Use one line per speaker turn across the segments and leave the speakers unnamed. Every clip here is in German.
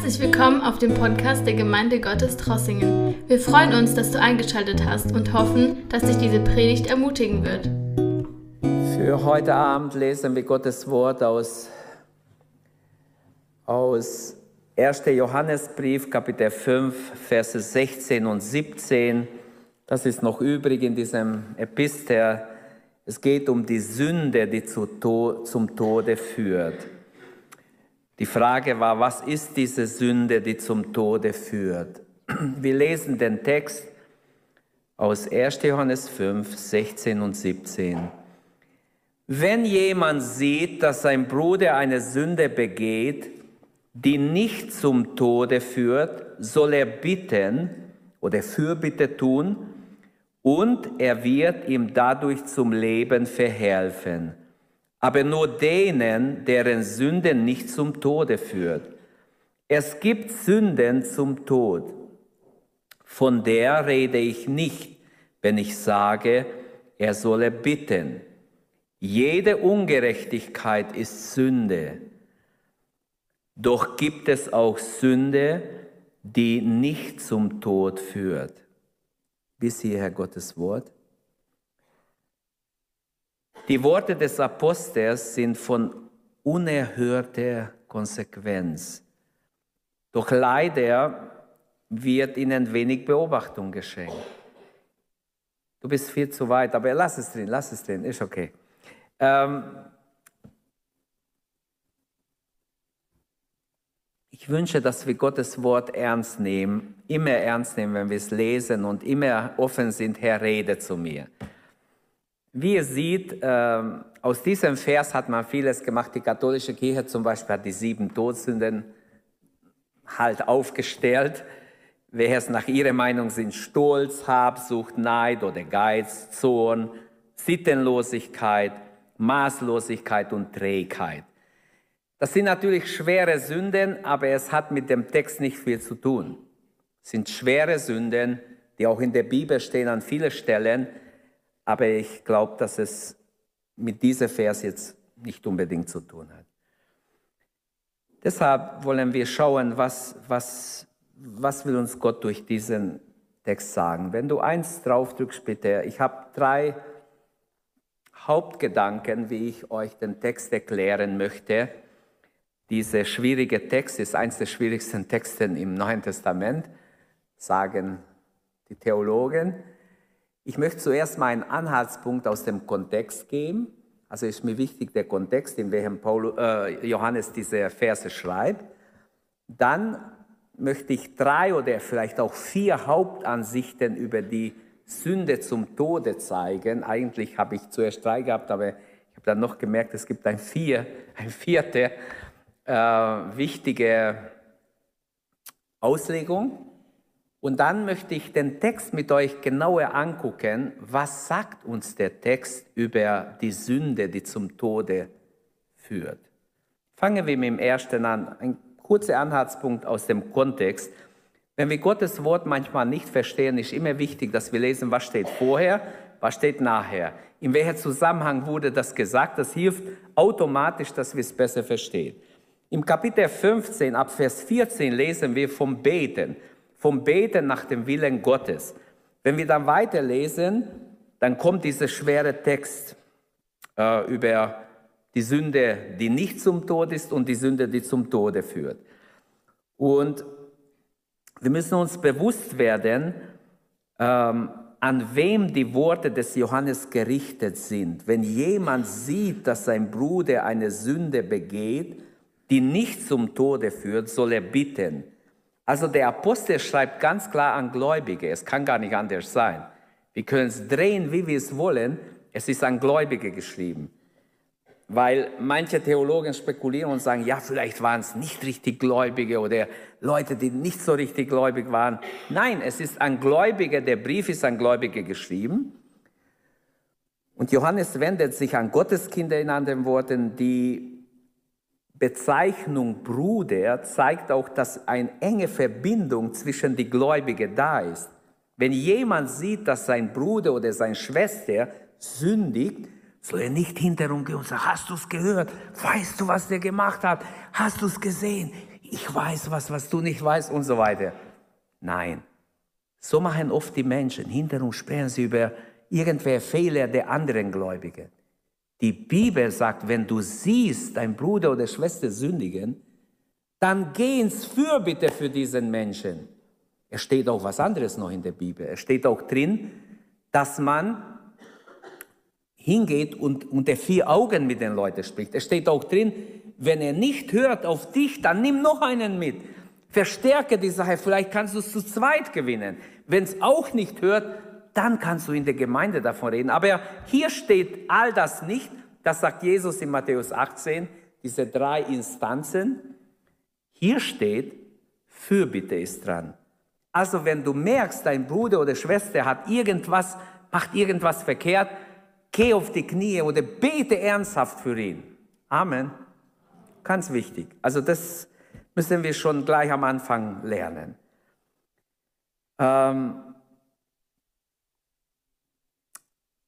Herzlich willkommen auf dem Podcast der Gemeinde Gottes Trossingen. Wir freuen uns, dass du eingeschaltet hast und hoffen, dass dich diese Predigt ermutigen wird.
Für heute Abend lesen wir Gottes Wort aus, aus 1. Johannesbrief, Kapitel 5, Verse 16 und 17. Das ist noch übrig in diesem Epistel. Es geht um die Sünde, die zum Tode führt. Die Frage war, was ist diese Sünde, die zum Tode führt? Wir lesen den Text aus 1. Johannes 5, 16 und 17. Wenn jemand sieht, dass sein Bruder eine Sünde begeht, die nicht zum Tode führt, soll er bitten oder Fürbitte tun und er wird ihm dadurch zum Leben verhelfen aber nur denen, deren Sünde nicht zum Tode führt. Es gibt Sünden zum Tod. Von der rede ich nicht, wenn ich sage, er solle bitten. Jede Ungerechtigkeit ist Sünde. Doch gibt es auch Sünde, die nicht zum Tod führt. Bis hierher Gottes Wort. Die Worte des Apostels sind von unerhörter Konsequenz. Doch leider wird ihnen wenig Beobachtung geschenkt. Du bist viel zu weit, aber lass es drin, lass es drin, ist okay. Ähm ich wünsche, dass wir Gottes Wort ernst nehmen, immer ernst nehmen, wenn wir es lesen und immer offen sind, Herr, rede zu mir. Wie ihr seht, ähm, aus diesem Vers hat man vieles gemacht. Die katholische Kirche zum Beispiel hat die sieben Todsünden halt aufgestellt. Wer es nach ihrer Meinung sind Stolz, Habsucht, Neid oder Geiz, Zorn, Sittenlosigkeit, Maßlosigkeit und Trägheit. Das sind natürlich schwere Sünden, aber es hat mit dem Text nicht viel zu tun. Es sind schwere Sünden, die auch in der Bibel stehen an vielen Stellen, aber ich glaube, dass es mit diesem Vers jetzt nicht unbedingt zu tun hat. Deshalb wollen wir schauen, was, was, was will uns Gott durch diesen Text sagen. Wenn du eins drauf drückst, bitte. Ich habe drei Hauptgedanken, wie ich euch den Text erklären möchte. Dieser schwierige Text ist eines der schwierigsten Texte im Neuen Testament, sagen die Theologen. Ich möchte zuerst mal einen Anhaltspunkt aus dem Kontext geben. Also ist mir wichtig der Kontext, in welchem Paul, äh, Johannes diese Verse schreibt. Dann möchte ich drei oder vielleicht auch vier Hauptansichten über die Sünde zum Tode zeigen. Eigentlich habe ich zuerst drei gehabt, aber ich habe dann noch gemerkt, es gibt ein, vier, ein vierte äh, wichtige Auslegung. Und dann möchte ich den Text mit euch genauer angucken. Was sagt uns der Text über die Sünde, die zum Tode führt? Fangen wir mit dem ersten an. Ein kurzer Anhaltspunkt aus dem Kontext. Wenn wir Gottes Wort manchmal nicht verstehen, ist immer wichtig, dass wir lesen, was steht vorher, was steht nachher. In welchem Zusammenhang wurde das gesagt? Das hilft automatisch, dass wir es besser verstehen. Im Kapitel 15 ab Vers 14 lesen wir vom Beten vom Beten nach dem Willen Gottes. Wenn wir dann weiterlesen, dann kommt dieser schwere Text äh, über die Sünde, die nicht zum Tod ist und die Sünde, die zum Tode führt. Und wir müssen uns bewusst werden, ähm, an wem die Worte des Johannes gerichtet sind. Wenn jemand sieht, dass sein Bruder eine Sünde begeht, die nicht zum Tode führt, soll er bitten. Also der Apostel schreibt ganz klar an Gläubige, es kann gar nicht anders sein. Wir können es drehen, wie wir es wollen, es ist an Gläubige geschrieben. Weil manche Theologen spekulieren und sagen, ja, vielleicht waren es nicht richtig Gläubige oder Leute, die nicht so richtig gläubig waren. Nein, es ist an Gläubige, der Brief ist an Gläubige geschrieben. Und Johannes wendet sich an Gotteskinder in anderen Worten, die Bezeichnung Bruder zeigt auch, dass eine enge Verbindung zwischen die Gläubigen da ist. Wenn jemand sieht, dass sein Bruder oder seine Schwester sündigt, soll er nicht gehen und sagen, hast du es gehört? Weißt du, was der gemacht hat? Hast du es gesehen? ich weiß was, was du nicht weißt und so weiter. Nein, so machen oft die Menschen. Hinter uns sprechen sie über irgendwelche Fehler der anderen Gläubigen. Die Bibel sagt, wenn du siehst, dein Bruder oder Schwester sündigen, dann geh ins Fürbitte für diesen Menschen. Es steht auch was anderes noch in der Bibel. Es steht auch drin, dass man hingeht und unter vier Augen mit den Leuten spricht. Es steht auch drin, wenn er nicht hört auf dich, dann nimm noch einen mit. Verstärke die Sache, vielleicht kannst du es zu zweit gewinnen. Wenn es auch nicht hört, dann kannst du in der Gemeinde davon reden. Aber hier steht all das nicht. Das sagt Jesus in Matthäus 18, diese drei Instanzen. Hier steht, Fürbitte ist dran. Also wenn du merkst, dein Bruder oder Schwester hat irgendwas, macht irgendwas verkehrt, geh auf die Knie oder bete ernsthaft für ihn. Amen. Ganz wichtig. Also das müssen wir schon gleich am Anfang lernen. Ähm,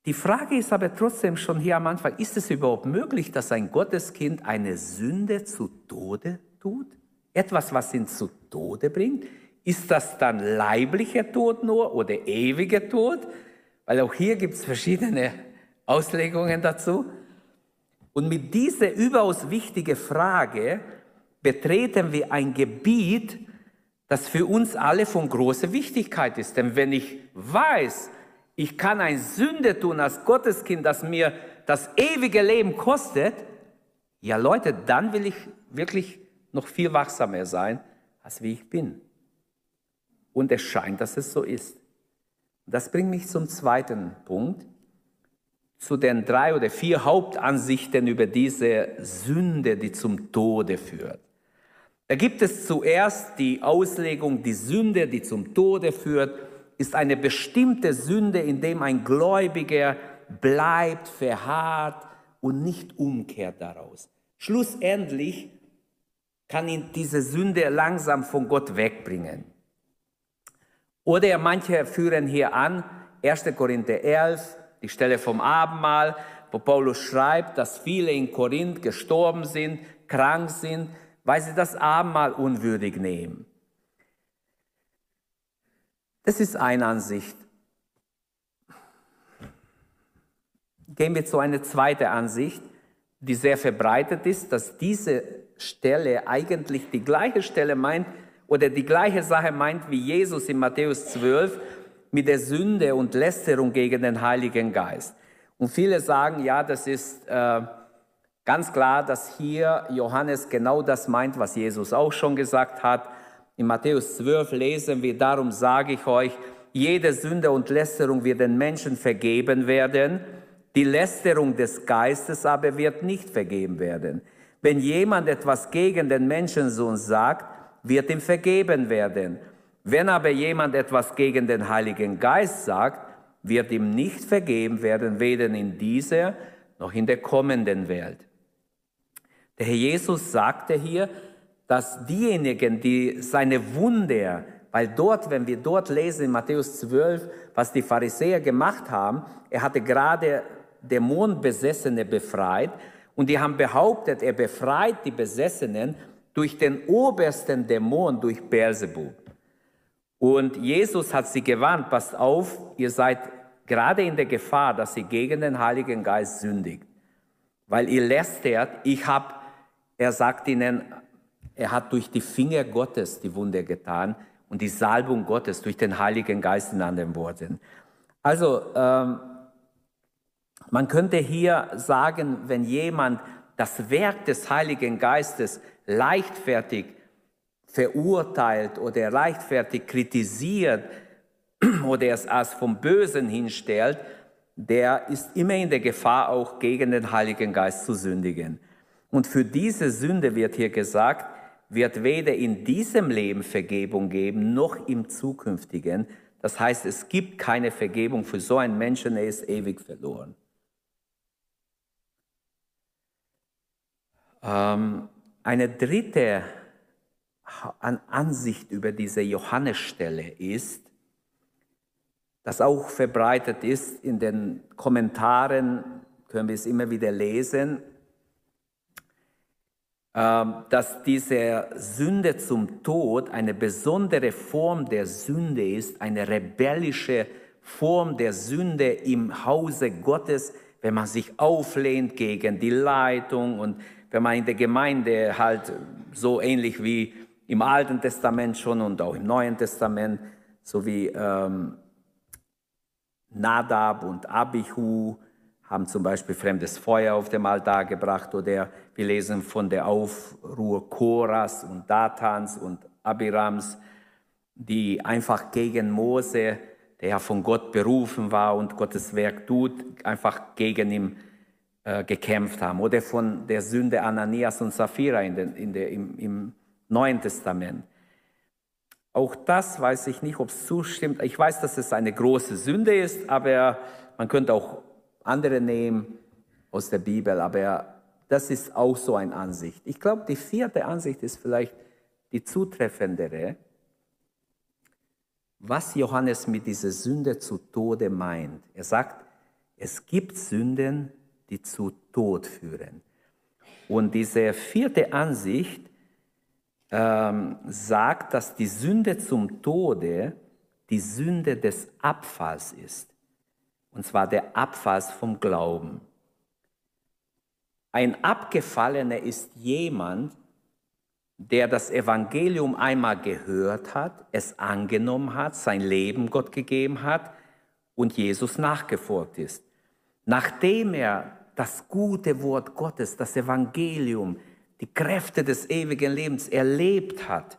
die Frage ist aber trotzdem schon hier am Anfang, ist es überhaupt möglich, dass ein Gotteskind eine Sünde zu Tode tut? Etwas, was ihn zu Tode bringt? Ist das dann leiblicher Tod nur oder ewiger Tod? Weil auch hier gibt es verschiedene Auslegungen dazu. Und mit dieser überaus wichtigen Frage betreten wir ein Gebiet, das für uns alle von großer Wichtigkeit ist. Denn wenn ich weiß, ich kann ein Sünde tun als Gotteskind, das mir das ewige Leben kostet, ja Leute, dann will ich wirklich noch viel wachsamer sein, als wie ich bin. Und es scheint, dass es so ist. Das bringt mich zum zweiten Punkt, zu den drei oder vier Hauptansichten über diese Sünde, die zum Tode führt. Da gibt es zuerst die Auslegung, die Sünde, die zum Tode führt, ist eine bestimmte Sünde, in dem ein Gläubiger bleibt, verharrt und nicht umkehrt daraus. Schlussendlich kann ihn diese Sünde langsam von Gott wegbringen. Oder manche führen hier an, 1. Korinther 11, die Stelle vom Abendmahl, wo Paulus schreibt, dass viele in Korinth gestorben sind, krank sind, weil sie das Abendmahl unwürdig nehmen. Das ist eine Ansicht. Gehen wir zu einer zweiten Ansicht, die sehr verbreitet ist, dass diese Stelle eigentlich die gleiche Stelle meint oder die gleiche Sache meint wie Jesus in Matthäus 12 mit der Sünde und Lästerung gegen den Heiligen Geist. Und viele sagen, ja, das ist äh, Ganz klar, dass hier Johannes genau das meint, was Jesus auch schon gesagt hat. In Matthäus 12 lesen wir, darum sage ich euch, jede Sünde und Lästerung wird den Menschen vergeben werden, die Lästerung des Geistes aber wird nicht vergeben werden. Wenn jemand etwas gegen den Menschensohn sagt, wird ihm vergeben werden. Wenn aber jemand etwas gegen den Heiligen Geist sagt, wird ihm nicht vergeben werden, weder in dieser noch in der kommenden Welt. Der Herr Jesus sagte hier, dass diejenigen, die seine Wunder, weil dort, wenn wir dort lesen in Matthäus 12, was die Pharisäer gemacht haben, er hatte gerade Dämonenbesessene befreit und die haben behauptet, er befreit die Besessenen durch den obersten Dämon, durch Beelzebub. Und Jesus hat sie gewarnt, passt auf, ihr seid gerade in der Gefahr, dass ihr gegen den Heiligen Geist sündigt. Weil ihr lästert, ich habe er sagt ihnen, er hat durch die Finger Gottes die Wunder getan und die Salbung Gottes durch den Heiligen Geist in anderen Worten. Also, ähm, man könnte hier sagen, wenn jemand das Werk des Heiligen Geistes leichtfertig verurteilt oder leichtfertig kritisiert oder es als vom Bösen hinstellt, der ist immer in der Gefahr, auch gegen den Heiligen Geist zu sündigen. Und für diese Sünde wird hier gesagt, wird weder in diesem Leben Vergebung geben, noch im zukünftigen. Das heißt, es gibt keine Vergebung für so einen Menschen, er ist ewig verloren. Ähm, eine dritte Ansicht über diese Johannesstelle ist, das auch verbreitet ist in den Kommentaren, können wir es immer wieder lesen, dass diese Sünde zum Tod eine besondere Form der Sünde ist, eine rebellische Form der Sünde im Hause Gottes, wenn man sich auflehnt gegen die Leitung und wenn man in der Gemeinde halt so ähnlich wie im Alten Testament schon und auch im Neuen Testament, so wie ähm, Nadab und Abihu haben zum Beispiel fremdes Feuer auf dem Altar gebracht oder wir lesen von der Aufruhr Koras und Datans und Abirams, die einfach gegen Mose, der ja von Gott berufen war und Gottes Werk tut, einfach gegen ihn äh, gekämpft haben. Oder von der Sünde Ananias und Sapphira in den, in der, im, im Neuen Testament. Auch das weiß ich nicht, ob es zustimmt. Ich weiß, dass es eine große Sünde ist, aber man könnte auch andere nehmen aus der Bibel, aber das ist auch so eine Ansicht. Ich glaube, die vierte Ansicht ist vielleicht die zutreffendere. Was Johannes mit dieser Sünde zu Tode meint. Er sagt, es gibt Sünden, die zu Tod führen. Und diese vierte Ansicht ähm, sagt, dass die Sünde zum Tode die Sünde des Abfalls ist. Und zwar der Abfall vom Glauben. Ein Abgefallener ist jemand, der das Evangelium einmal gehört hat, es angenommen hat, sein Leben Gott gegeben hat und Jesus nachgefolgt ist. Nachdem er das gute Wort Gottes, das Evangelium, die Kräfte des ewigen Lebens erlebt hat,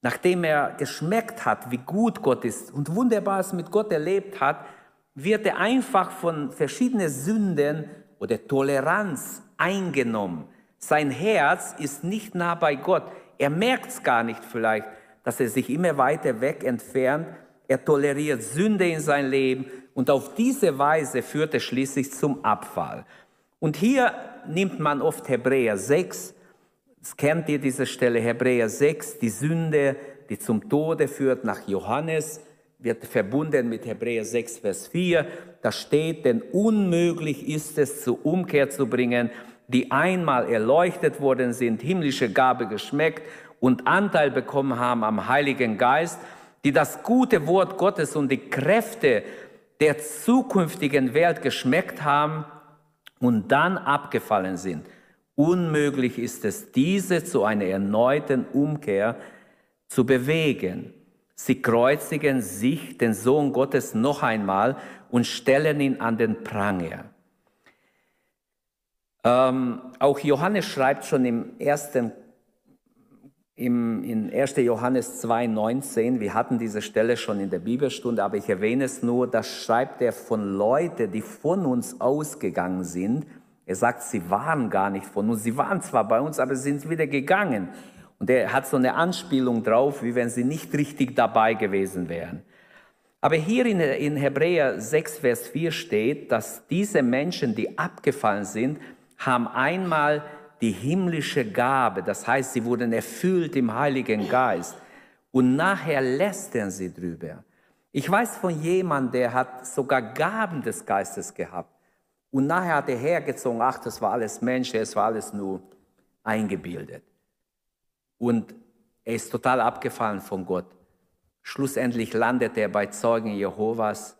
nachdem er geschmeckt hat, wie gut Gott ist und Wunderbares mit Gott erlebt hat, wird er einfach von verschiedenen Sünden oder Toleranz eingenommen. Sein Herz ist nicht nah bei Gott. Er merkt es gar nicht vielleicht, dass er sich immer weiter weg entfernt. Er toleriert Sünde in sein Leben und auf diese Weise führt er schließlich zum Abfall. Und hier nimmt man oft Hebräer 6 das kennt ihr diese Stelle, Hebräer 6, die Sünde, die zum Tode führt, nach Johannes, wird verbunden mit Hebräer 6, Vers 4. Da steht, denn unmöglich ist es, zur Umkehr zu bringen, die einmal erleuchtet worden sind, himmlische Gabe geschmeckt und Anteil bekommen haben am Heiligen Geist, die das gute Wort Gottes und die Kräfte der zukünftigen Welt geschmeckt haben und dann abgefallen sind. Unmöglich ist es, diese zu einer erneuten Umkehr zu bewegen. Sie kreuzigen sich, den Sohn Gottes, noch einmal und stellen ihn an den Pranger. Ähm, auch Johannes schreibt schon im ersten, im, in 1. Johannes 2,19, wir hatten diese Stelle schon in der Bibelstunde, aber ich erwähne es nur, da schreibt er von Leuten, die von uns ausgegangen sind er sagt, sie waren gar nicht von uns. Sie waren zwar bei uns, aber sind wieder gegangen. Und er hat so eine Anspielung drauf, wie wenn sie nicht richtig dabei gewesen wären. Aber hier in, in Hebräer 6, Vers 4 steht, dass diese Menschen, die abgefallen sind, haben einmal die himmlische Gabe. Das heißt, sie wurden erfüllt im Heiligen Geist. Und nachher lästern sie drüber. Ich weiß von jemandem, der hat sogar Gaben des Geistes gehabt. Und nachher hat er hergezogen, ach, das war alles Mensch, es war alles nur eingebildet. Und er ist total abgefallen von Gott. Schlussendlich landet er bei Zeugen Jehovas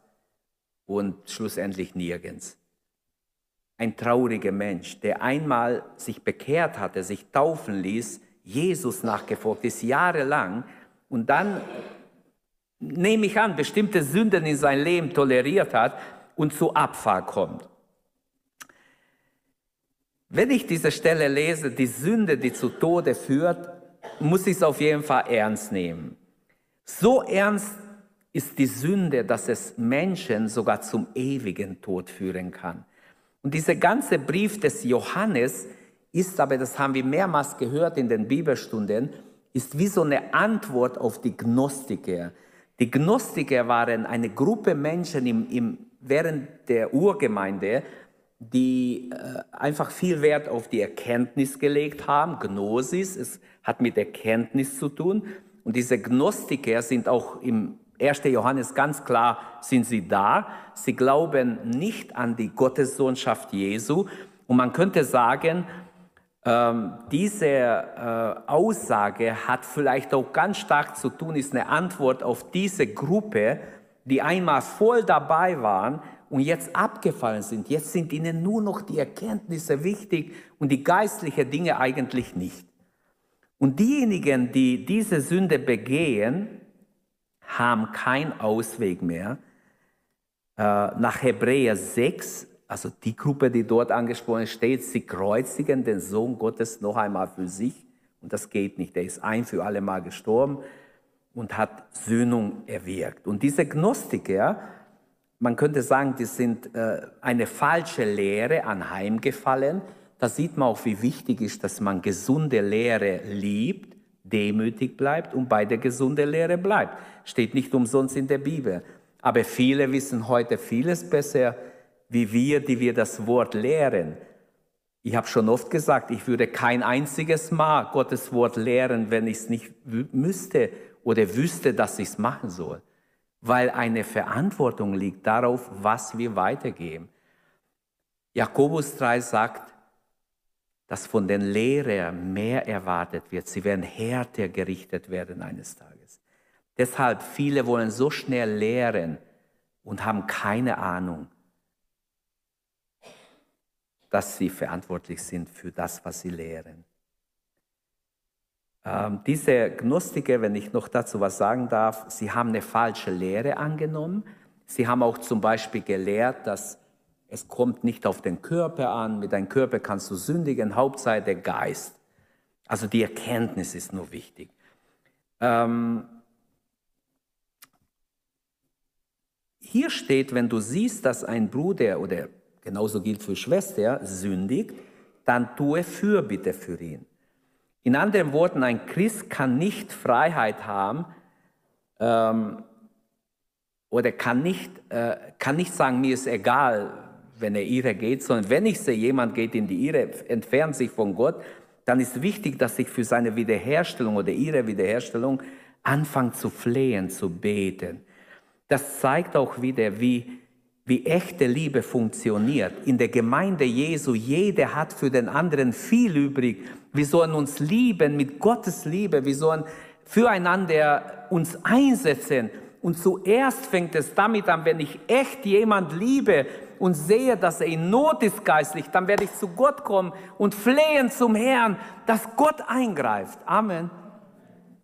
und schlussendlich nirgends. Ein trauriger Mensch, der einmal sich bekehrt hatte, sich taufen ließ, Jesus nachgefolgt ist, jahrelang, und dann, nehme ich an, bestimmte Sünden in sein Leben toleriert hat und zu Abfall kommt. Wenn ich diese Stelle lese, die Sünde, die zu Tode führt, muss ich es auf jeden Fall ernst nehmen. So ernst ist die Sünde, dass es Menschen sogar zum ewigen Tod führen kann. Und dieser ganze Brief des Johannes ist aber, das haben wir mehrmals gehört in den Bibelstunden, ist wie so eine Antwort auf die Gnostiker. Die Gnostiker waren eine Gruppe Menschen im, im, während der Urgemeinde, die äh, einfach viel Wert auf die Erkenntnis gelegt haben. Gnosis, es hat mit Erkenntnis zu tun. Und diese Gnostiker sind auch im 1. Johannes ganz klar, sind sie da. Sie glauben nicht an die Gottessohnschaft Jesu. Und man könnte sagen, äh, Ähm, diese äh, Aussage hat vielleicht auch ganz stark zu tun, ist eine Antwort auf diese Gruppe, die einmal voll dabei waren und jetzt abgefallen sind. Jetzt sind ihnen nur noch die Erkenntnisse wichtig und die geistlichen Dinge eigentlich nicht. Und diejenigen, die diese Sünde begehen, haben keinen Ausweg mehr. Äh, nach Hebräer 6, also die Gruppe, die dort angesprochen steht, sie kreuzigen den Sohn Gottes noch einmal für sich. Und das geht nicht. Er ist ein für alle Mal gestorben und hat Söhnung erwirkt. Und diese Gnostiker, man könnte sagen, die sind äh, eine falsche Lehre anheimgefallen. Da sieht man auch, wie wichtig ist, dass man gesunde Lehre liebt, demütig bleibt und bei der gesunden Lehre bleibt. Steht nicht umsonst in der Bibel. Aber viele wissen heute vieles besser, wie wir, die wir das Wort lehren. Ich habe schon oft gesagt, ich würde kein einziges Mal Gottes Wort lehren, wenn ich es nicht müsste oder wüsste, dass ich es machen soll. Weil eine Verantwortung liegt darauf, was wir weitergeben. Jakobus 3 sagt, dass von den Lehrern mehr erwartet wird. Sie werden härter gerichtet werden eines Tages. Deshalb viele wollen so schnell lehren und haben keine Ahnung, dass sie verantwortlich sind für das, was sie lehren. Ähm, diese Gnostiker, wenn ich noch dazu was sagen darf, sie haben eine falsche Lehre angenommen. Sie haben auch zum Beispiel gelehrt, dass es kommt nicht auf den Körper an, mit deinem Körper kannst du sündigen, Hauptsache der Geist. Also die Erkenntnis ist nur wichtig. Ähm, hier steht, wenn du siehst, dass ein Bruder oder genauso gilt für Schwester sündigt, dann tue Fürbitte für ihn. In anderen Worten, ein Christ kann nicht Freiheit haben ähm, oder kann nicht, äh, kann nicht sagen, mir ist egal, wenn er ihre geht, sondern wenn ich sehe, jemand geht in die ihre, entfernt sich von Gott, dann ist wichtig, dass ich für seine Wiederherstellung oder ihre Wiederherstellung anfange zu flehen, zu beten. Das zeigt auch wieder, wie wie echte Liebe funktioniert. In der Gemeinde Jesu, jeder hat für den anderen viel übrig. Wir sollen uns lieben mit Gottes Liebe. Wir sollen füreinander uns einsetzen. Und zuerst fängt es damit an, wenn ich echt jemand liebe und sehe, dass er in Not ist geistlich, dann werde ich zu Gott kommen und flehen zum Herrn, dass Gott eingreift. Amen.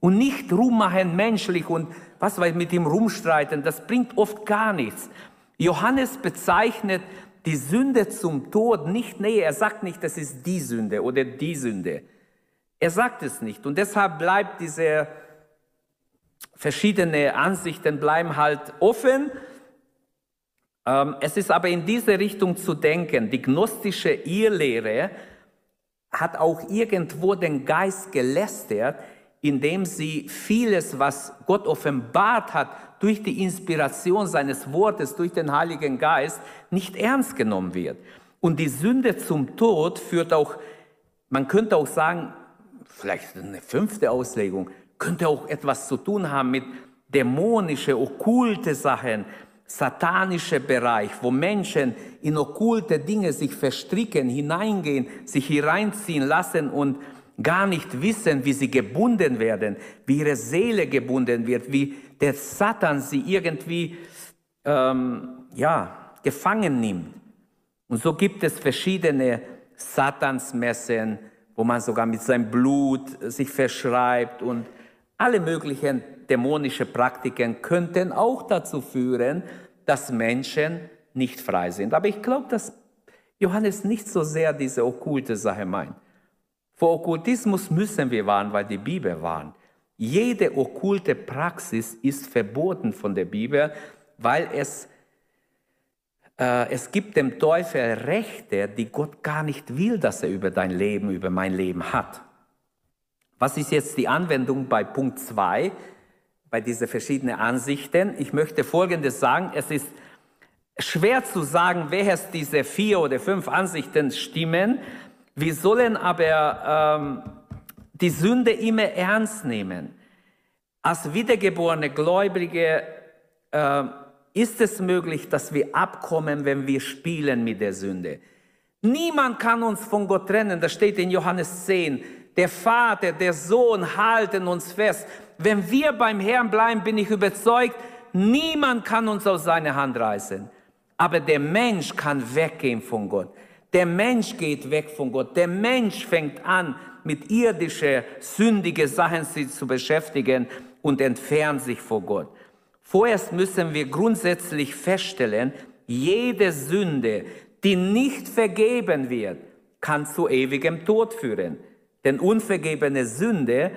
Und nicht rummachen menschlich und was weiß mit ihm rumstreiten, das bringt oft gar nichts. Johannes bezeichnet die Sünde zum Tod nicht näher. Er sagt nicht, das ist die Sünde oder die Sünde. Er sagt es nicht. Und deshalb bleibt diese verschiedene Ansichten bleiben halt offen. Ähm, es ist aber in diese Richtung zu denken. Die gnostische Irrlehre hat auch irgendwo den Geist gelästert, indem sie vieles, was Gott offenbart hat, durch die Inspiration seines Wortes, durch den Heiligen Geist, nicht ernst genommen wird. Und die Sünde zum Tod führt auch, man könnte auch sagen, vielleicht eine fünfte Auslegung, könnte auch etwas zu tun haben mit dämonische, okkulte Sachen, satanische Bereich, wo Menschen in okkulte Dinge sich verstricken, hineingehen, sich hereinziehen lassen und gar nicht wissen, wie sie gebunden werden, wie ihre Seele gebunden wird, wie der Satan sie irgendwie ähm, ja, gefangen nimmt. Und so gibt es verschiedene Satansmessen, wo man sogar mit seinem Blut sich verschreibt und alle möglichen dämonische Praktiken könnten auch dazu führen, dass Menschen nicht frei sind. Aber ich glaube, dass Johannes nicht so sehr diese okkulte Sache meint. Vor Okkultismus müssen wir warnen, weil die Bibel warnt. Jede okkulte Praxis ist verboten von der Bibel, weil es, äh, es gibt dem Teufel Rechte, die Gott gar nicht will, dass er über dein Leben, über mein Leben hat. Was ist jetzt die Anwendung bei Punkt 2, bei diesen verschiedenen Ansichten? Ich möchte Folgendes sagen. Es ist schwer zu sagen, wer es diese vier oder fünf Ansichten stimmen, wir sollen aber ähm, die Sünde immer ernst nehmen. Als wiedergeborene Gläubige äh, ist es möglich, dass wir abkommen, wenn wir spielen mit der Sünde. Niemand kann uns von Gott trennen. Das steht in Johannes 10. Der Vater, der Sohn halten uns fest. Wenn wir beim Herrn bleiben, bin ich überzeugt, niemand kann uns aus seiner Hand reißen. Aber der Mensch kann weggehen von Gott. Der Mensch geht weg von Gott. Der Mensch fängt an, mit irdischen, sündigen Sachen sich zu beschäftigen und entfernt sich vor Gott. Vorerst müssen wir grundsätzlich feststellen, jede Sünde, die nicht vergeben wird, kann zu ewigem Tod führen. Denn unvergebene Sünde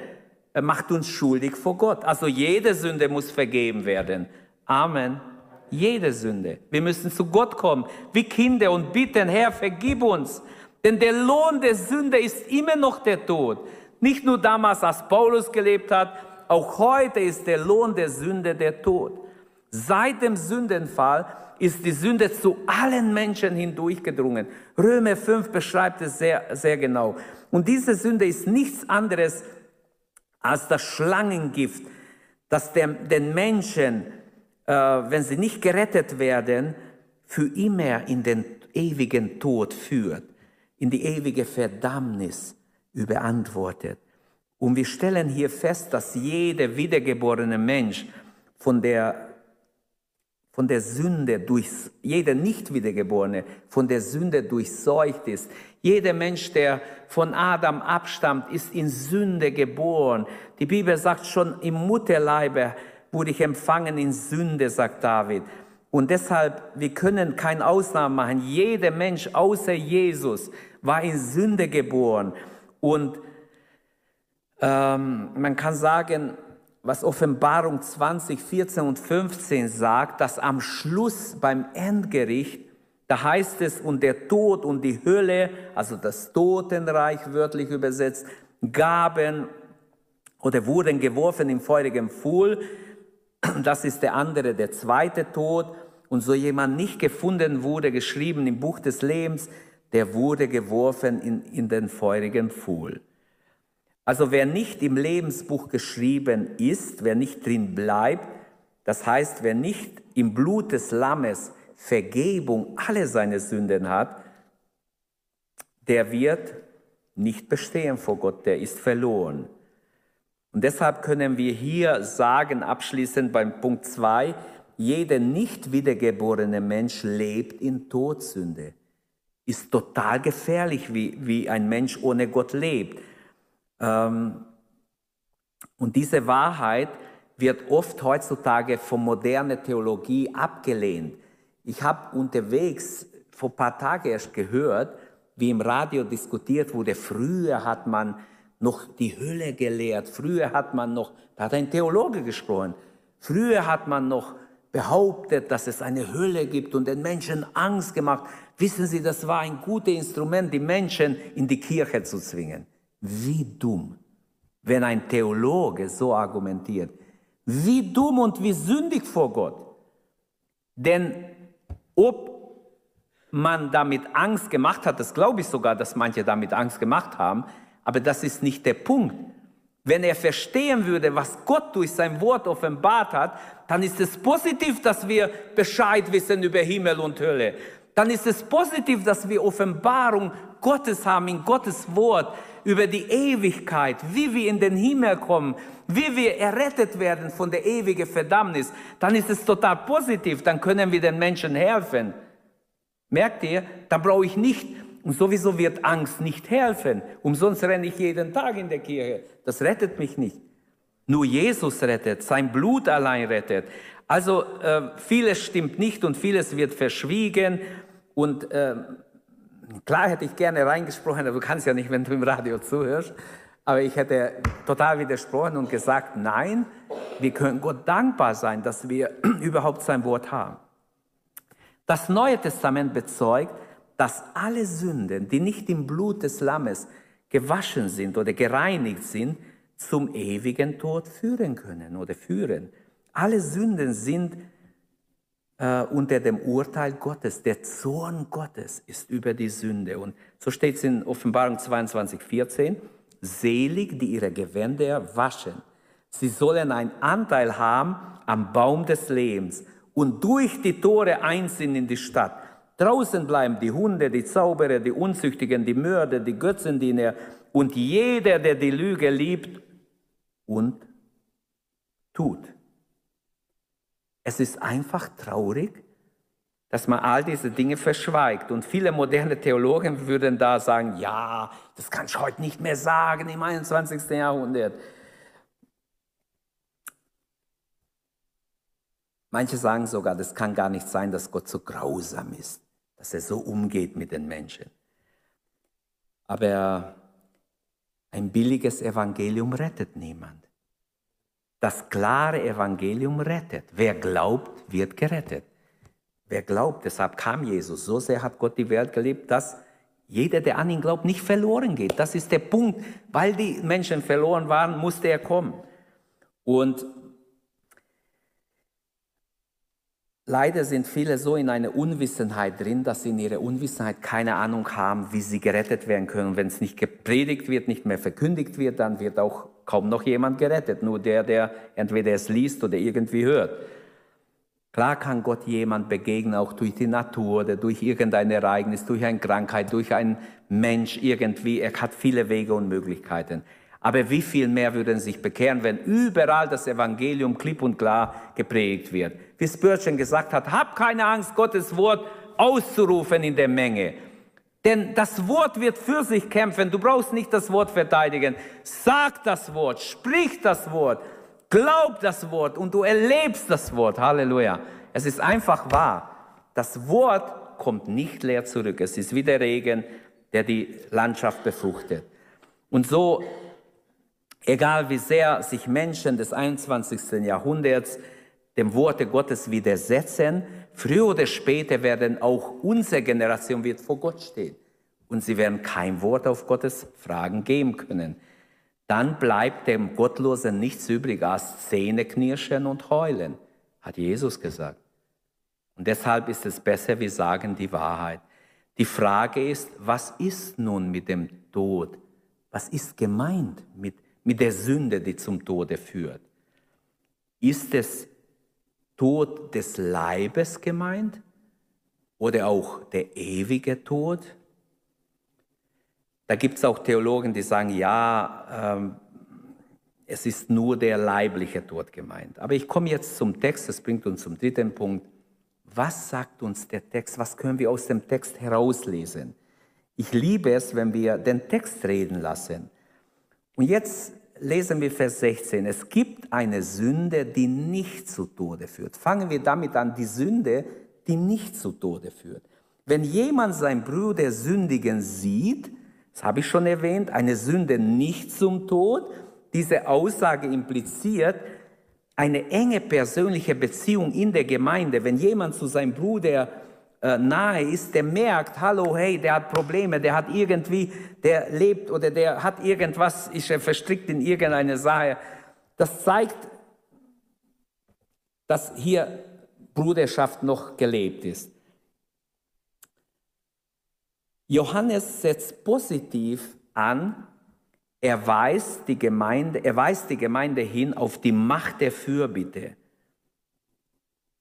macht uns schuldig vor Gott. Also jede Sünde muss vergeben werden. Amen. Jede Sünde. Wir müssen zu Gott kommen, wie Kinder und bitten, Herr, vergib uns. Denn der Lohn der Sünde ist immer noch der Tod. Nicht nur damals, als Paulus gelebt hat, auch heute ist der Lohn der Sünde der Tod. Seit dem Sündenfall ist die Sünde zu allen Menschen hindurchgedrungen. Römer 5 beschreibt es sehr, sehr genau. Und diese Sünde ist nichts anderes als das Schlangengift, das dem, den Menschen, äh, wenn sie nicht gerettet werden, für immer in den ewigen Tod führt, in die ewige Verdammnis überantwortet. Und wir stellen hier fest, dass jeder wiedergeborene Mensch von der, von der Sünde durch, jeder nicht wiedergeborene von der Sünde durchseucht ist. Jeder Mensch, der von Adam abstammt, ist in Sünde geboren. Die Bibel sagt schon, im Mutterleibe wurde ich empfangen in Sünde, sagt David. Und deshalb, wir können keine Ausnahme machen. Jeder Mensch außer Jesus war in Sünde geboren. Und ähm, man kann sagen, was Offenbarung 20, 14 und 15 sagt, dass am Schluss beim Endgericht, da heißt es, und der Tod und die Hölle, also das Totenreich wörtlich übersetzt, gaben oder wurden geworfen im feurigen Pfuhl. Das ist der andere, der zweite Tod. Und so jemand nicht gefunden wurde, geschrieben im Buch des Lebens, der wurde geworfen in, in den feurigen Pfuhl. Also wer nicht im Lebensbuch geschrieben ist, wer nicht drin bleibt, das heißt, wer nicht im Blut des Lammes Vergebung alle seine Sünden hat, der wird nicht bestehen vor Gott, der ist verloren. Und deshalb können wir hier sagen, abschließend beim Punkt 2, jeder nicht wiedergeborene Mensch lebt in Todsünde. Ist total gefährlich, wie, wie ein Mensch ohne Gott lebt. Ähm, und diese Wahrheit wird oft heutzutage von moderner Theologie abgelehnt. Ich habe unterwegs vor ein paar Tagen erst gehört, wie im Radio diskutiert wurde, früher hat man noch die Hölle gelehrt, früher hat man noch, da hat ein Theologe gesprochen, früher hat man noch behauptet, dass es eine Hölle gibt und den Menschen Angst gemacht. Wissen Sie, das war ein gutes Instrument, die Menschen in die Kirche zu zwingen. Wie dumm, wenn ein Theologe so argumentiert. Wie dumm und wie sündig vor Gott. Denn ob man damit Angst gemacht hat, das glaube ich sogar, dass manche damit Angst gemacht haben, aber das ist nicht der Punkt. Wenn er verstehen würde, was Gott durch sein Wort offenbart hat, dann ist es positiv, dass wir Bescheid wissen über Himmel und Hölle. Dann ist es positiv, dass wir Offenbarung Gottes haben in Gottes Wort über die Ewigkeit, wie wir in den Himmel kommen, wie wir errettet werden von der ewigen Verdammnis, dann ist es total positiv, dann können wir den Menschen helfen. Merkt ihr? Dann brauche ich nicht, und sowieso wird Angst nicht helfen. Umsonst renne ich jeden Tag in der Kirche. Das rettet mich nicht. Nur Jesus rettet, sein Blut allein rettet. Also äh, vieles stimmt nicht und vieles wird verschwiegen und äh, Klar hätte ich gerne reingesprochen, aber du kannst ja nicht, wenn du im Radio zuhörst. Aber ich hätte total widersprochen und gesagt, nein, wir können Gott dankbar sein, dass wir überhaupt sein Wort haben. Das Neue Testament bezeugt, dass alle Sünden, die nicht im Blut des Lammes gewaschen sind oder gereinigt sind, zum ewigen Tod führen können oder führen. Alle Sünden sind äh, unter dem Urteil Gottes. Der Zorn Gottes ist über die Sünde. Und so steht es in Offenbarung 22, 14. Selig, die ihre Gewänder waschen. Sie sollen einen Anteil haben am Baum des Lebens und durch die Tore einsehen in die Stadt. Draußen bleiben die Hunde, die Zauberer, die Unzüchtigen, die Mörder, die Götzendiener und jeder, der die Lüge liebt und tut. Es ist einfach traurig, dass man all diese Dinge verschweigt. Und viele moderne Theologen würden da sagen, ja, das kann ich heute nicht mehr sagen im 21. Jahrhundert. Manche sagen sogar, das kann gar nicht sein, dass Gott so grausam ist, dass er so umgeht mit den Menschen. Aber ein billiges Evangelium rettet niemand. Das klare Evangelium rettet. Wer glaubt, wird gerettet. Wer glaubt, deshalb kam Jesus. So sehr hat Gott die Welt geliebt, dass jeder, der an ihn glaubt, nicht verloren geht. Das ist der Punkt. Weil die Menschen verloren waren, musste er kommen. Und Leider sind viele so in einer Unwissenheit drin, dass sie in ihrer Unwissenheit keine Ahnung haben, wie sie gerettet werden können. Wenn es nicht gepredigt wird, nicht mehr verkündigt wird, dann wird auch kaum noch jemand gerettet. Nur der, der entweder es liest oder irgendwie hört. Klar kann Gott jemand begegnen, auch durch die Natur oder durch irgendein Ereignis, durch eine Krankheit, durch einen Mensch irgendwie. Er hat viele Wege und Möglichkeiten. Aber wie viel mehr würden sich bekehren, wenn überall das Evangelium klipp und klar geprägt wird? Wie Spurgeon gesagt hat, hab keine Angst, Gottes Wort auszurufen in der Menge. Denn das Wort wird für sich kämpfen. Du brauchst nicht das Wort verteidigen. Sag das Wort, sprich das Wort, glaub das Wort und du erlebst das Wort. Halleluja. Es ist einfach wahr. Das Wort kommt nicht leer zurück. Es ist wie der Regen, der die Landschaft befruchtet. Und so Egal wie sehr sich Menschen des 21. Jahrhunderts dem Worte Gottes widersetzen, früher oder später werden auch unsere Generation wird vor Gott stehen. Und sie werden kein Wort auf Gottes Fragen geben können. Dann bleibt dem Gottlosen nichts übrig als Zähneknirschen und Heulen, hat Jesus gesagt. Und deshalb ist es besser, wir sagen die Wahrheit. Die Frage ist, was ist nun mit dem Tod? Was ist gemeint mit mit der Sünde, die zum Tode führt. Ist es Tod des Leibes gemeint oder auch der ewige Tod? Da gibt es auch Theologen, die sagen, ja, ähm, es ist nur der leibliche Tod gemeint. Aber ich komme jetzt zum Text, das bringt uns zum dritten Punkt. Was sagt uns der Text? Was können wir aus dem Text herauslesen? Ich liebe es, wenn wir den Text reden lassen. Und jetzt lesen wir Vers 16. Es gibt eine Sünde, die nicht zu Tode führt. Fangen wir damit an, die Sünde, die nicht zu Tode führt. Wenn jemand seinen Bruder sündigen sieht, das habe ich schon erwähnt, eine Sünde nicht zum Tod, diese Aussage impliziert eine enge persönliche Beziehung in der Gemeinde. Wenn jemand zu seinem Bruder nahe ist, der merkt, hallo, hey, der hat Probleme, der hat irgendwie, der lebt oder der hat irgendwas, ist er verstrickt in irgendeine Sache. Das zeigt, dass hier Bruderschaft noch gelebt ist. Johannes setzt positiv an, er weist die Gemeinde, er weist die Gemeinde hin auf die Macht der Fürbitte.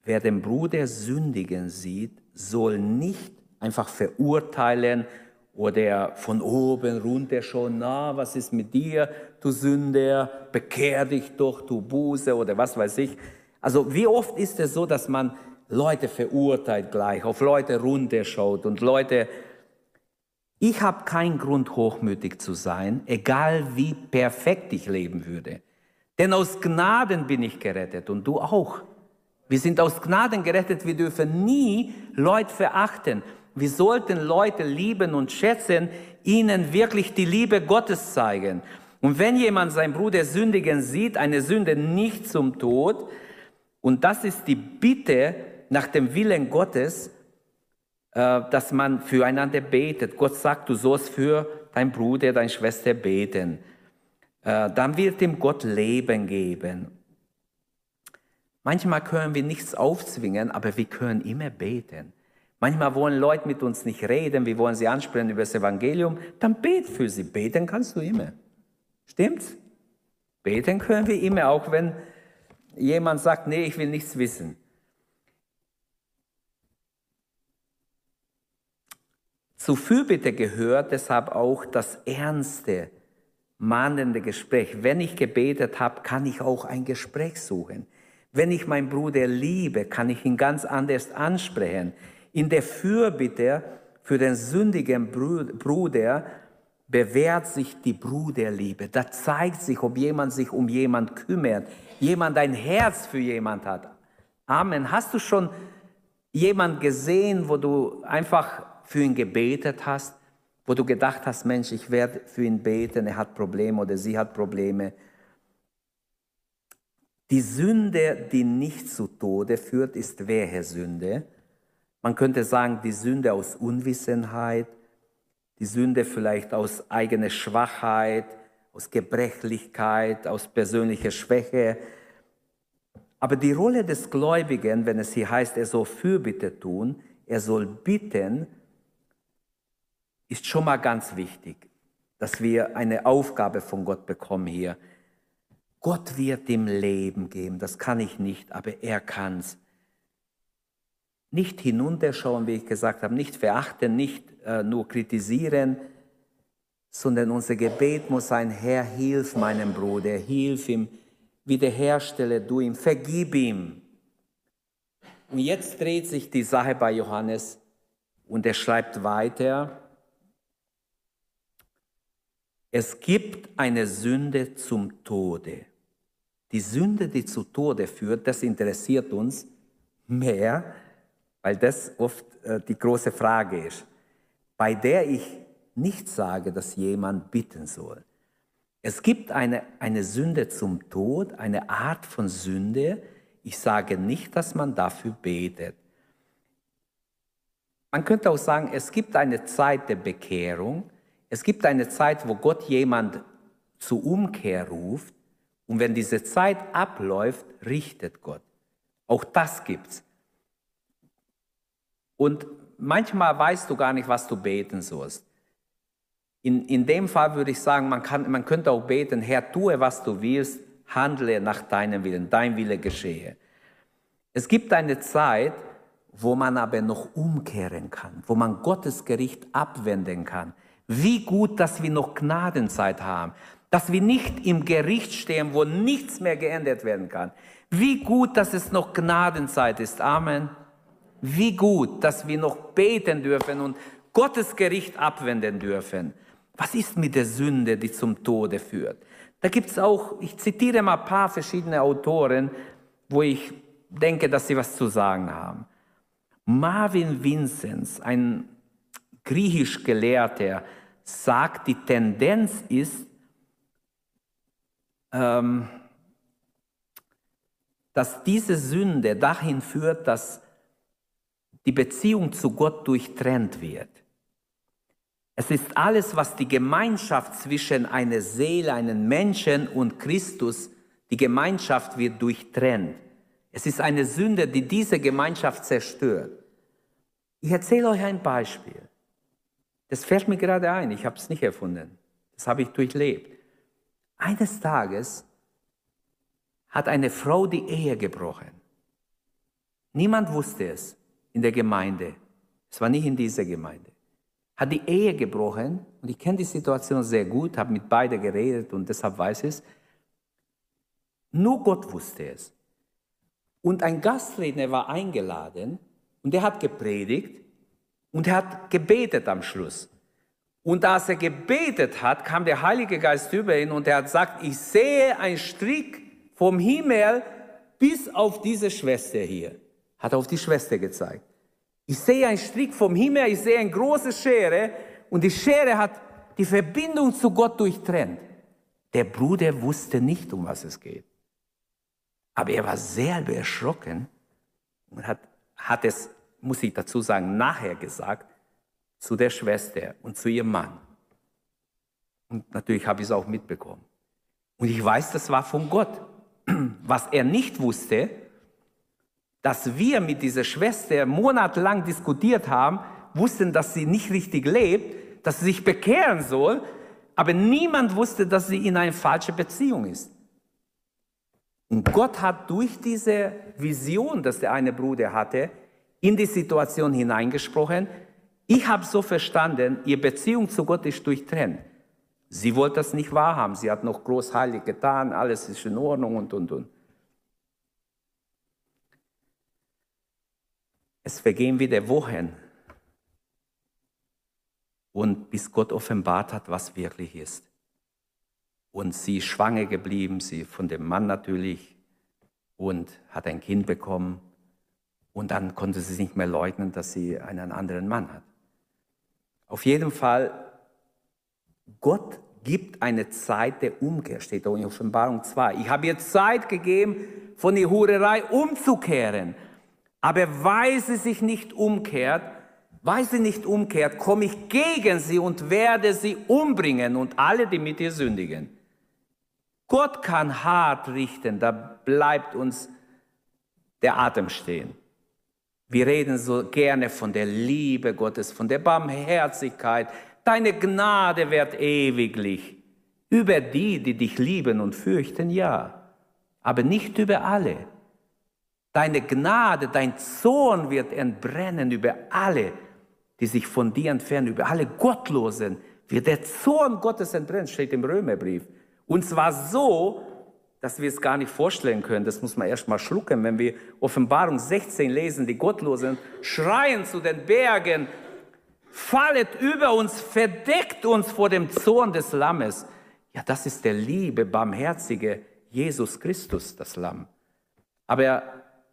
Wer den Bruder sündigen sieht, soll nicht einfach verurteilen oder von oben runter schon, na, was ist mit dir, du Sünder, bekehr dich doch, du Buße oder was weiß ich. Also wie oft ist es so, dass man Leute verurteilt gleich, auf Leute runterschaut und Leute, ich habe keinen Grund, hochmütig zu sein, egal wie perfekt ich leben würde. Denn aus Gnaden bin ich gerettet und du auch. Wir sind aus Gnaden gerettet. Wir dürfen nie Leute verachten. Wir sollten Leute lieben und schätzen, ihnen wirklich die Liebe Gottes zeigen. Und wenn jemand seinen Bruder sündigen sieht, eine Sünde nicht zum Tod, und das ist die Bitte nach dem Willen Gottes, äh, dass man füreinander betet. Gott sagt, du sollst für dein Bruder, deine Schwester beten. Äh, dann wird ihm Gott Leben geben. Manchmal können wir nichts aufzwingen, aber wir können immer beten. Manchmal wollen Leute mit uns nicht reden, wir wollen sie ansprechen über das Evangelium, dann bet für sie. Beten kannst du immer. Stimmt's? Beten können wir immer, auch wenn jemand sagt, nee, ich will nichts wissen. Zu Fürbitte gehört deshalb auch das ernste, mahnende Gespräch. Wenn ich gebetet habe, kann ich auch ein Gespräch suchen. Wenn ich meinen Bruder liebe, kann ich ihn ganz anders ansprechen. In der Fürbitte für den sündigen Bruder bewährt sich die Bruderliebe. Da zeigt sich, ob jemand sich um jemand kümmert, jemand ein Herz für jemand hat. Amen. Hast du schon jemand gesehen, wo du einfach für ihn gebetet hast, wo du gedacht hast, Mensch, ich werde für ihn beten, er hat Probleme oder sie hat Probleme die Sünde, die nicht zu Tode führt, ist welche Sünde? Man könnte sagen, die Sünde aus Unwissenheit, die Sünde vielleicht aus eigener Schwachheit, aus Gebrechlichkeit, aus persönlicher Schwäche. Aber die Rolle des Gläubigen, wenn es hier heißt, er soll Fürbitte tun, er soll bitten, ist schon mal ganz wichtig, dass wir eine Aufgabe von Gott bekommen hier. Gott wird dem Leben geben, das kann ich nicht, aber er kann's. Nicht hinunterschauen, wie ich gesagt habe, nicht verachten, nicht äh, nur kritisieren, sondern unser Gebet muss sein, Herr, hilf meinem Bruder, hilf ihm, wiederherstelle du ihm, vergib ihm. Und jetzt dreht sich die Sache bei Johannes und er schreibt weiter, es gibt eine Sünde zum Tode. Die Sünde, die zu Tode führt, das interessiert uns mehr, weil das oft äh, die große Frage ist, bei der ich nicht sage, dass jemand bitten soll. Es gibt eine, eine Sünde zum Tod, eine Art von Sünde. Ich sage nicht, dass man dafür betet. Man könnte auch sagen, es gibt eine Zeit der Bekehrung. Es gibt eine Zeit, wo Gott jemand zur Umkehr ruft. Und wenn diese Zeit abläuft, richtet Gott. Auch das gibt's. Und manchmal weißt du gar nicht, was du beten sollst. In, in dem Fall würde ich sagen, man, kann, man könnte auch beten, Herr, tue, was du willst, handle nach deinem Willen, dein Wille geschehe. Es gibt eine Zeit, wo man aber noch umkehren kann, wo man Gottes Gericht abwenden kann. Wie gut, dass wir noch Gnadenzeit haben, dass wir nicht im Gericht stehen, wo nichts mehr geändert werden kann. Wie gut, dass es noch Gnadenzeit ist. Amen. Wie gut, dass wir noch beten dürfen und Gottes Gericht abwenden dürfen. Was ist mit der Sünde, die zum Tode führt? Da gibt es auch, ich zitiere mal ein paar verschiedene Autoren, wo ich denke, dass sie was zu sagen haben. Marvin Vincenz, ein griechisch Gelehrter, sagt, die Tendenz ist, dass diese Sünde dahin führt, dass die Beziehung zu Gott durchtrennt wird. Es ist alles, was die Gemeinschaft zwischen einer Seele, einem Menschen und Christus, die Gemeinschaft wird durchtrennt. Es ist eine Sünde, die diese Gemeinschaft zerstört. Ich erzähle euch ein Beispiel. Das fällt mir gerade ein, ich habe es nicht erfunden. Das habe ich durchlebt. Eines Tages hat eine Frau die Ehe gebrochen. Niemand wusste es in der Gemeinde. Es war nicht in dieser Gemeinde. Hat die Ehe gebrochen und ich kenne die Situation sehr gut, habe mit beiden geredet und deshalb weiß ich es. Nur Gott wusste es. Und ein Gastredner war eingeladen und er hat gepredigt und er hat gebetet am Schluss. Und als er gebetet hat, kam der Heilige Geist über ihn und er hat gesagt, ich sehe einen Strick vom Himmel bis auf diese Schwester hier. Hat auf die Schwester gezeigt. Ich sehe einen Strick vom Himmel, ich sehe eine große Schere und die Schere hat die Verbindung zu Gott durchtrennt. Der Bruder wusste nicht, um was es geht. Aber er war selber erschrocken und hat, hat es, muss ich dazu sagen, nachher gesagt, zu der Schwester und zu ihrem Mann. Und natürlich habe ich es auch mitbekommen. Und ich weiß, das war von Gott. Was er nicht wusste, dass wir mit dieser Schwester monatelang diskutiert haben, wussten, dass sie nicht richtig lebt, dass sie sich bekehren soll, aber niemand wusste, dass sie in einer falschen Beziehung ist. Und Gott hat durch diese Vision, dass der eine Bruder hatte, in die Situation hineingesprochen, Ich habe so verstanden, ihre Beziehung zu Gott ist durchtrennt. Sie wollte das nicht wahrhaben. Sie hat noch großheilig getan, alles ist in Ordnung und, und, und. Es vergehen wieder Wochen. Und bis Gott offenbart hat, was wirklich ist. Und sie ist schwanger geblieben, sie von dem Mann natürlich, und hat ein Kind bekommen. Und dann konnte sie nicht mehr leugnen, dass sie einen anderen Mann hat. Auf jeden Fall Gott gibt eine Zeit der Umkehr, steht da in Offenbarung 2. Ich habe ihr Zeit gegeben, von der Hurerei umzukehren. Aber weil sie sich nicht umkehrt, weil sie nicht umkehrt, komme ich gegen sie und werde sie umbringen und alle, die mit ihr sündigen. Gott kann hart richten, da bleibt uns der Atem stehen. Wir reden so gerne von der Liebe Gottes, von der Barmherzigkeit, Deine Gnade wird ewiglich. Über die, die dich lieben und fürchten, ja, aber nicht über alle. Deine Gnade, dein Zorn wird entbrennen über alle, die sich von dir entfernen, über alle Gottlosen wird der Zorn Gottes entbrennen, steht im Römerbrief. Und zwar so, dass wir es gar nicht vorstellen können. Das muss man erst mal schlucken, wenn wir Offenbarung 16 lesen. Die Gottlosen schreien zu den Bergen, fallet über uns, verdeckt uns vor dem Zorn des Lammes. Ja, das ist der liebe, barmherzige Jesus Christus, das Lamm. Aber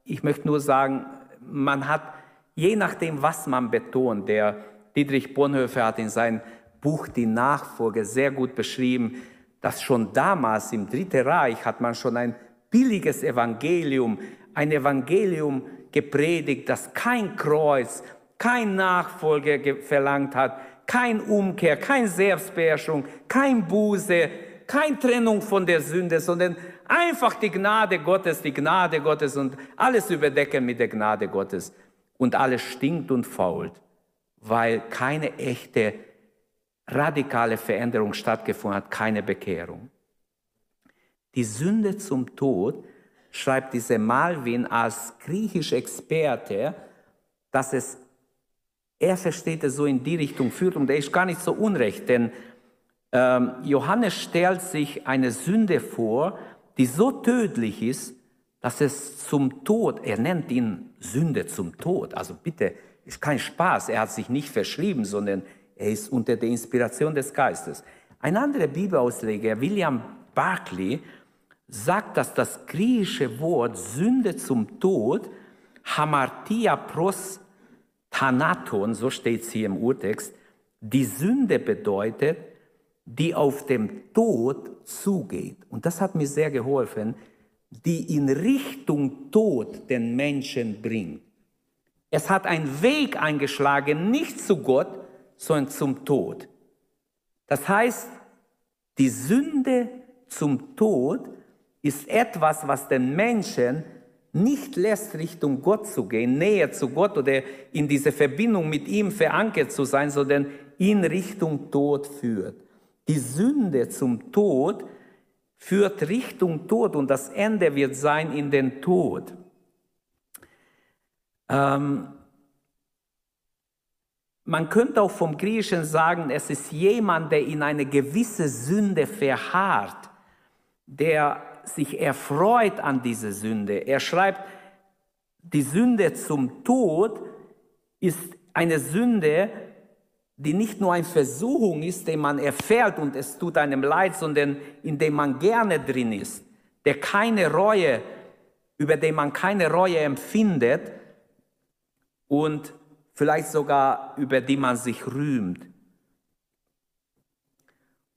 ich möchte nur sagen, man hat, je nachdem, was man betont, der Dietrich Bonhoeffer hat in seinem Buch Die Nachfolge sehr gut beschrieben, dass schon damals im Dritten Reich hat man schon ein billiges Evangelium, ein Evangelium gepredigt, das kein Kreuz, kein Nachfolger verlangt hat, kein Umkehr, kein Selbstbeherrschung, kein Buße, keine Trennung von der Sünde, sondern einfach die Gnade Gottes, die Gnade Gottes und alles überdecken mit der Gnade Gottes. Und alles stinkt und fault, weil keine echte radikale Veränderung stattgefunden hat, keine Bekehrung. Die Sünde zum Tod schreibt dieser Malvin als griechischer Experte, dass es er versteht es so in die Richtung führt und er ist gar nicht so unrecht, denn ähm, Johannes stellt sich eine Sünde vor, die so tödlich ist, dass es zum Tod, er nennt ihn Sünde zum Tod. Also bitte, ist kein Spaß, er hat sich nicht verschrieben, sondern er ist unter der Inspiration des Geistes. Ein anderer Bibelausleger, William Barclay, sagt, dass das griechische Wort Sünde zum Tod, Hamartia pros Thanaton, so steht es hier im Urtext, die Sünde bedeutet, die auf dem Tod zugeht. Und das hat mir sehr geholfen, die in Richtung Tod den Menschen bringt. Es hat einen Weg eingeschlagen, nicht zu Gott, sondern zum Tod. Das heißt, die Sünde zum Tod ist etwas, was den Menschen nicht lässt, Richtung Gott zu gehen, näher zu Gott oder in diese Verbindung mit ihm verankert zu sein, sondern in Richtung Tod führt. Die Sünde zum Tod führt Richtung Tod und das Ende wird sein in den Tod. Ähm, man könnte auch vom Griechischen sagen, es ist jemand, der in eine gewisse Sünde verharrt, der sich erfreut an diese Sünde. Er schreibt, die Sünde zum Tod ist eine Sünde, die nicht nur eine Versuchung ist, die man erfährt und es tut einem leid, sondern in dem man gerne drin ist, der keine Reue, über den man keine Reue empfindet und vielleicht sogar über die man sich rühmt.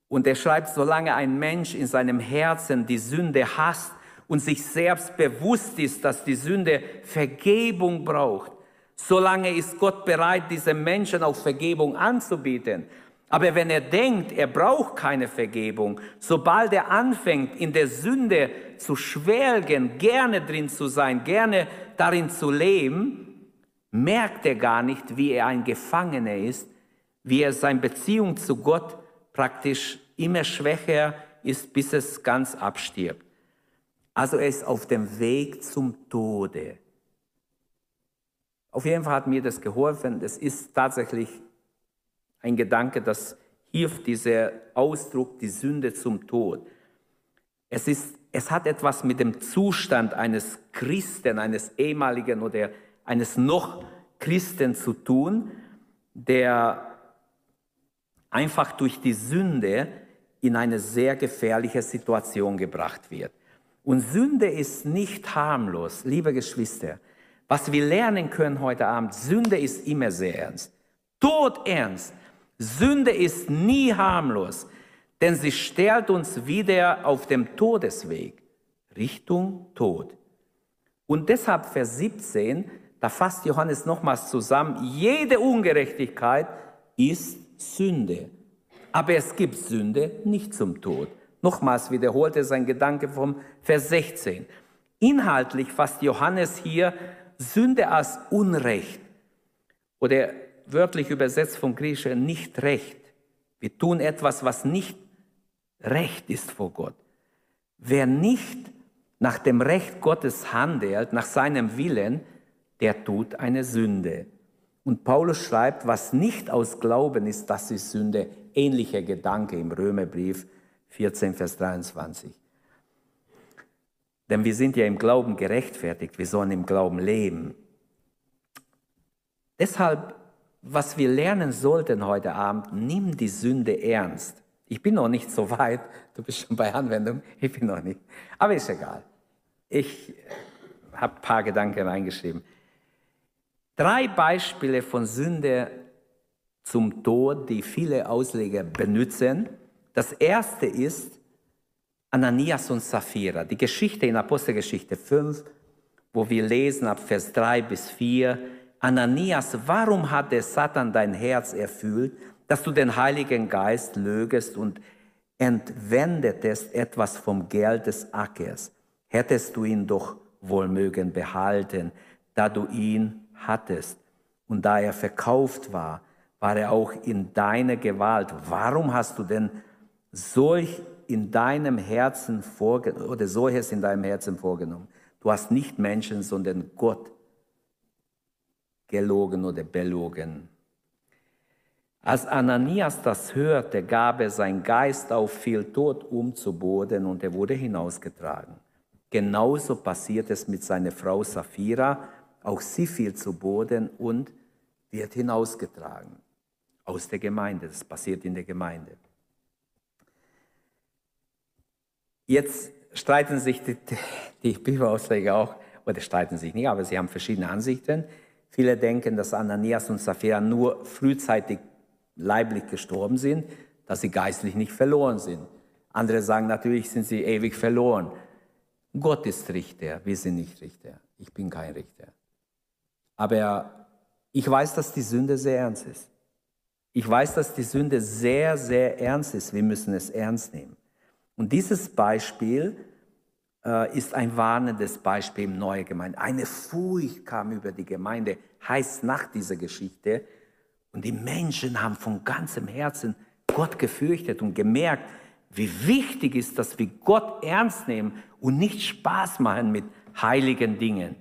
Und er schreibt, solange ein Mensch in seinem Herzen die Sünde hasst und sich selbst bewusst ist, dass die Sünde Vergebung braucht, solange ist Gott bereit, diesem Menschen auch Vergebung anzubieten. Aber wenn er denkt, er braucht keine Vergebung, sobald er anfängt, in der Sünde zu schwelgen, gerne drin zu sein, gerne darin zu leben, merkt er gar nicht, wie er ein Gefangener ist, wie er seine Beziehung zu Gott praktisch immer schwächer ist, bis es ganz abstirbt. Also er ist auf dem Weg zum Tode. Auf jeden Fall hat mir das geholfen. Es ist tatsächlich ein Gedanke, das hilft, dieser Ausdruck, die Sünde zum Tod. Es, ist, es hat etwas mit dem Zustand eines Christen, eines ehemaligen oder eines noch Christen zu tun, der einfach durch die Sünde in eine sehr gefährliche Situation gebracht wird. Und Sünde ist nicht harmlos, liebe Geschwister. Was wir lernen können heute Abend, Sünde ist immer sehr ernst. Tod ernst. Sünde ist nie harmlos, denn sie stellt uns wieder auf dem Todesweg, Richtung Tod. Und deshalb Vers 17, da fasst Johannes nochmals zusammen, jede Ungerechtigkeit ist Sünde. Aber es gibt Sünde nicht zum Tod. Nochmals wiederholt er sein Gedanke vom Vers 16. Inhaltlich fasst Johannes hier Sünde als Unrecht oder wörtlich übersetzt vom Griechischen nicht recht. Wir tun etwas, was nicht recht ist vor Gott. Wer nicht nach dem Recht Gottes handelt, nach seinem Willen, der tut eine Sünde. Und Paulus schreibt, was nicht aus Glauben ist, das ist Sünde ähnlicher Gedanke im Römerbrief 14, Vers 23. Denn wir sind ja im Glauben gerechtfertigt, wir sollen im Glauben leben. Deshalb, was wir lernen sollten heute Abend, nimm die Sünde ernst. Ich bin noch nicht so weit, du bist schon bei Anwendung, ich bin noch nicht. Aber ist egal. Ich habe ein paar Gedanken reingeschrieben. Drei Beispiele von Sünde zum Tod, die viele Ausleger benutzen. Das erste ist Ananias und Sapphira, die Geschichte in Apostelgeschichte 5, wo wir lesen ab Vers 3 bis 4. Ananias, warum hat der Satan dein Herz erfüllt, dass du den Heiligen Geist lögest und entwendetest etwas vom Geld des Ackers? Hättest du ihn doch wohl mögen behalten, da du ihn hattest und da er verkauft war war er auch in deiner Gewalt. Warum hast du denn solch in deinem Herzen vorgenommen oder solches in deinem Herzen vorgenommen? Du hast nicht Menschen, sondern Gott gelogen oder belogen. Als Ananias das hörte, gab er sein Geist auf viel Tod um zu Boden und er wurde hinausgetragen. Genauso passiert es mit seiner Frau Sapphira. Auch sie fiel zu Boden und wird hinausgetragen aus der Gemeinde. Das passiert in der Gemeinde. Jetzt streiten sich die, die Bibelausleger auch, oder streiten sich nicht, aber sie haben verschiedene Ansichten. Viele denken, dass Ananias und Sapphira nur frühzeitig leiblich gestorben sind, dass sie geistlich nicht verloren sind. Andere sagen, natürlich sind sie ewig verloren. Gott ist Richter, wir sind nicht Richter. Ich bin kein Richter. Aber ich weiß, dass die Sünde sehr ernst ist. Ich weiß, dass die Sünde sehr, sehr ernst ist. Wir müssen es ernst nehmen. Und dieses Beispiel äh, ist ein warnendes Beispiel im Neuen Gemeinde. Eine Furcht kam über die Gemeinde, heißt nach dieser Geschichte. Und die Menschen haben von ganzem Herzen Gott gefürchtet und gemerkt, wie wichtig ist, dass wir Gott ernst nehmen und nicht Spaß machen mit heiligen Dingen.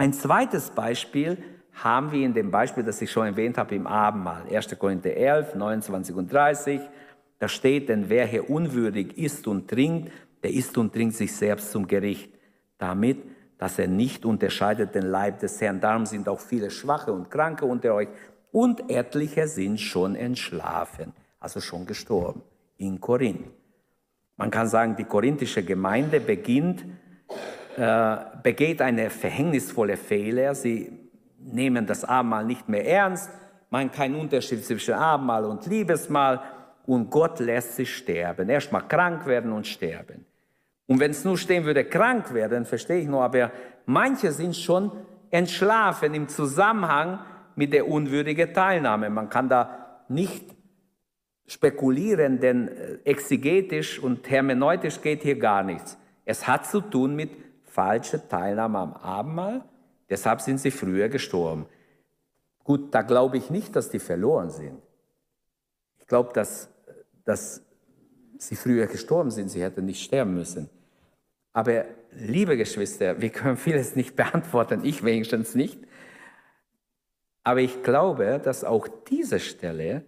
Ein zweites Beispiel haben wir in dem Beispiel, das ich schon erwähnt habe, im Abendmahl. 1. Korinther 11, 29 und 30. Da steht, denn wer hier unwürdig isst und trinkt, der isst und trinkt sich selbst zum Gericht, damit, dass er nicht unterscheidet den Leib des Herrn. Darum sind auch viele Schwache und Kranke unter euch und etliche sind schon entschlafen, also schon gestorben in Korinth. Man kann sagen, die korinthische Gemeinde beginnt, äh, begeht eine verhängnisvolle Fehler. Sie nehmen das Abendmahl nicht mehr ernst, machen keinen Unterschied zwischen Abendmahl und Liebesmahl und Gott lässt sie sterben. Erstmal krank werden und sterben. Und wenn es nur stehen würde, krank werden, verstehe ich nur, aber manche sind schon entschlafen im Zusammenhang mit der unwürdigen Teilnahme. Man kann da nicht spekulieren, denn äh, exegetisch und hermeneutisch geht hier gar nichts. Es hat zu tun mit falscher Teilnahme am Abendmahl Deshalb sind sie früher gestorben. Gut, da glaube ich nicht, dass die verloren sind. Ich glaube, dass, dass sie früher gestorben sind. Sie hätten nicht sterben müssen. Aber liebe Geschwister, wir können vieles nicht beantworten, ich wenigstens nicht. Aber ich glaube, dass auch diese Stelle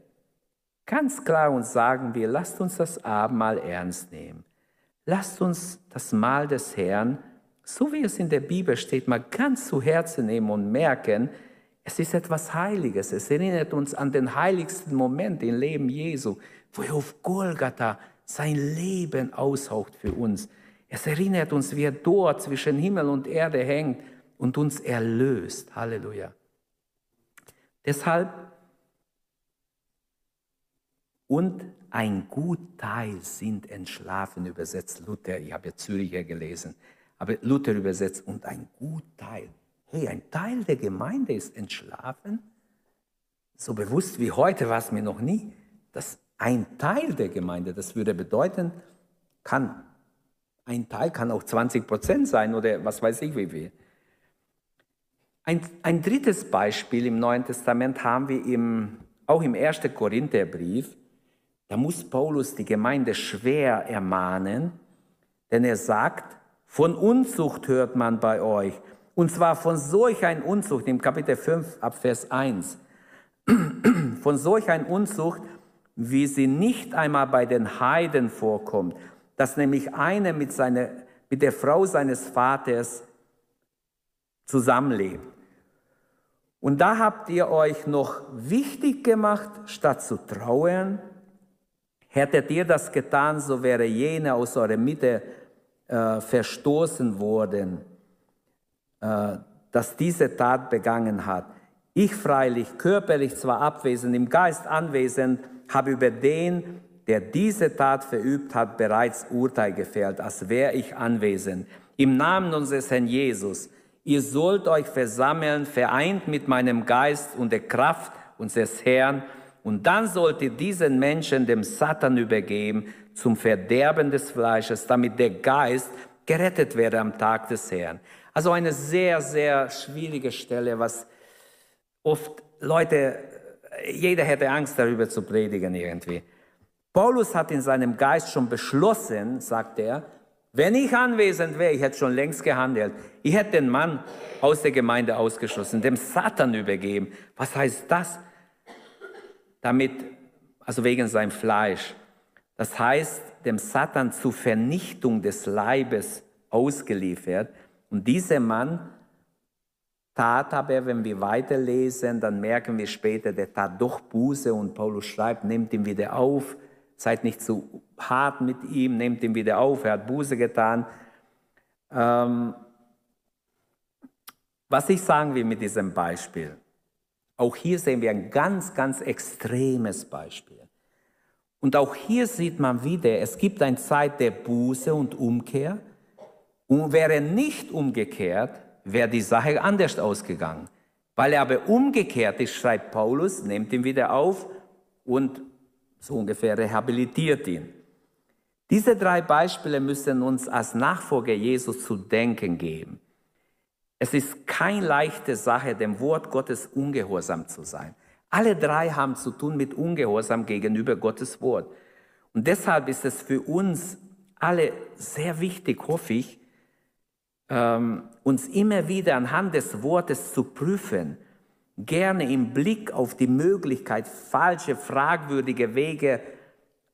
Ganz klar und sagen wir, lasst uns das Abendmahl ernst nehmen. Lasst uns das Mahl des Herrn, so wie es in der Bibel steht, mal ganz zu Herzen nehmen und merken, es ist etwas Heiliges. Es erinnert uns an den heiligsten Moment im Leben Jesu, wo er auf Golgatha sein Leben aushaucht für uns. Es erinnert uns, wie er dort zwischen Himmel und Erde hängt und uns erlöst. Halleluja. Deshalb und ein gut Teil sind entschlafen, übersetzt Luther. Ich habe ja Züricher gelesen, aber Luther übersetzt und ein gut Teil. Hey, ein Teil der Gemeinde ist entschlafen. So bewusst wie heute war es mir noch nie, dass ein Teil der Gemeinde, das würde bedeuten, kann, ein Teil kann auch 20 Prozent sein oder was weiß ich wie viel. Ein, ein drittes Beispiel im Neuen Testament haben wir im, auch im 1. Korintherbrief. Da muss Paulus die Gemeinde schwer ermahnen, denn er sagt, von Unzucht hört man bei euch. Und zwar von solch ein Unzucht, im Kapitel 5 ab Vers 1. von solch ein Unzucht, wie sie nicht einmal bei den Heiden vorkommt, dass nämlich einer mit, seiner, mit der Frau seines Vaters zusammenlebt. Und da habt ihr euch noch wichtig gemacht, statt zu trauern, Hättet ihr das getan, so wäre jener aus eurer Mitte äh, verstoßen worden, äh, dass diese Tat begangen hat. Ich freilich, körperlich zwar abwesend, im Geist anwesend, habe über den, der diese Tat verübt hat, bereits Urteil gefällt, als wäre ich anwesend. Im Namen unseres Herrn Jesus, ihr sollt euch versammeln, vereint mit meinem Geist und der Kraft unseres Herrn, und dann sollt ihr diesen Menschen dem Satan übergeben zum Verderben des Fleisches, damit der Geist gerettet werde am Tag des Herrn. Also eine sehr, sehr schwierige Stelle, was oft Leute, jeder hätte Angst darüber zu predigen irgendwie. Paulus hat in seinem Geist schon beschlossen, sagt er, wenn ich anwesend wäre, ich hätte schon längst gehandelt. Ich hätte den Mann aus der Gemeinde ausgeschlossen, dem Satan übergeben. Was heißt das? Damit, also wegen seinem Fleisch. Das heißt, dem Satan zur Vernichtung des Leibes ausgeliefert. Und dieser Mann tat aber, wenn wir weiterlesen, dann merken wir später, der tat doch Buße und Paulus schreibt, nehmt ihn wieder auf, seid nicht zu hart mit ihm, nehmt ihn wieder auf, er hat Buße getan. Ähm, was ich sagen will mit diesem Beispiel, auch hier sehen wir ein ganz, ganz extremes Beispiel. Und auch hier sieht man wieder, es gibt eine Zeit der Buße und Umkehr. Und wäre nicht umgekehrt, wäre die Sache anders ausgegangen. Weil er aber umgekehrt ist, schreibt Paulus, nimmt ihn wieder auf und so ungefähr rehabilitiert ihn. Diese drei Beispiele müssen uns als Nachfolger Jesus zu denken geben. Es ist keine leichte Sache, dem Wort Gottes ungehorsam zu sein. Alle drei haben zu tun mit Ungehorsam gegenüber Gottes Wort. Und deshalb ist es für uns alle sehr wichtig, hoffe ich, ähm, uns immer wieder anhand des Wortes zu prüfen, gerne im Blick auf die Möglichkeit, falsche, fragwürdige Wege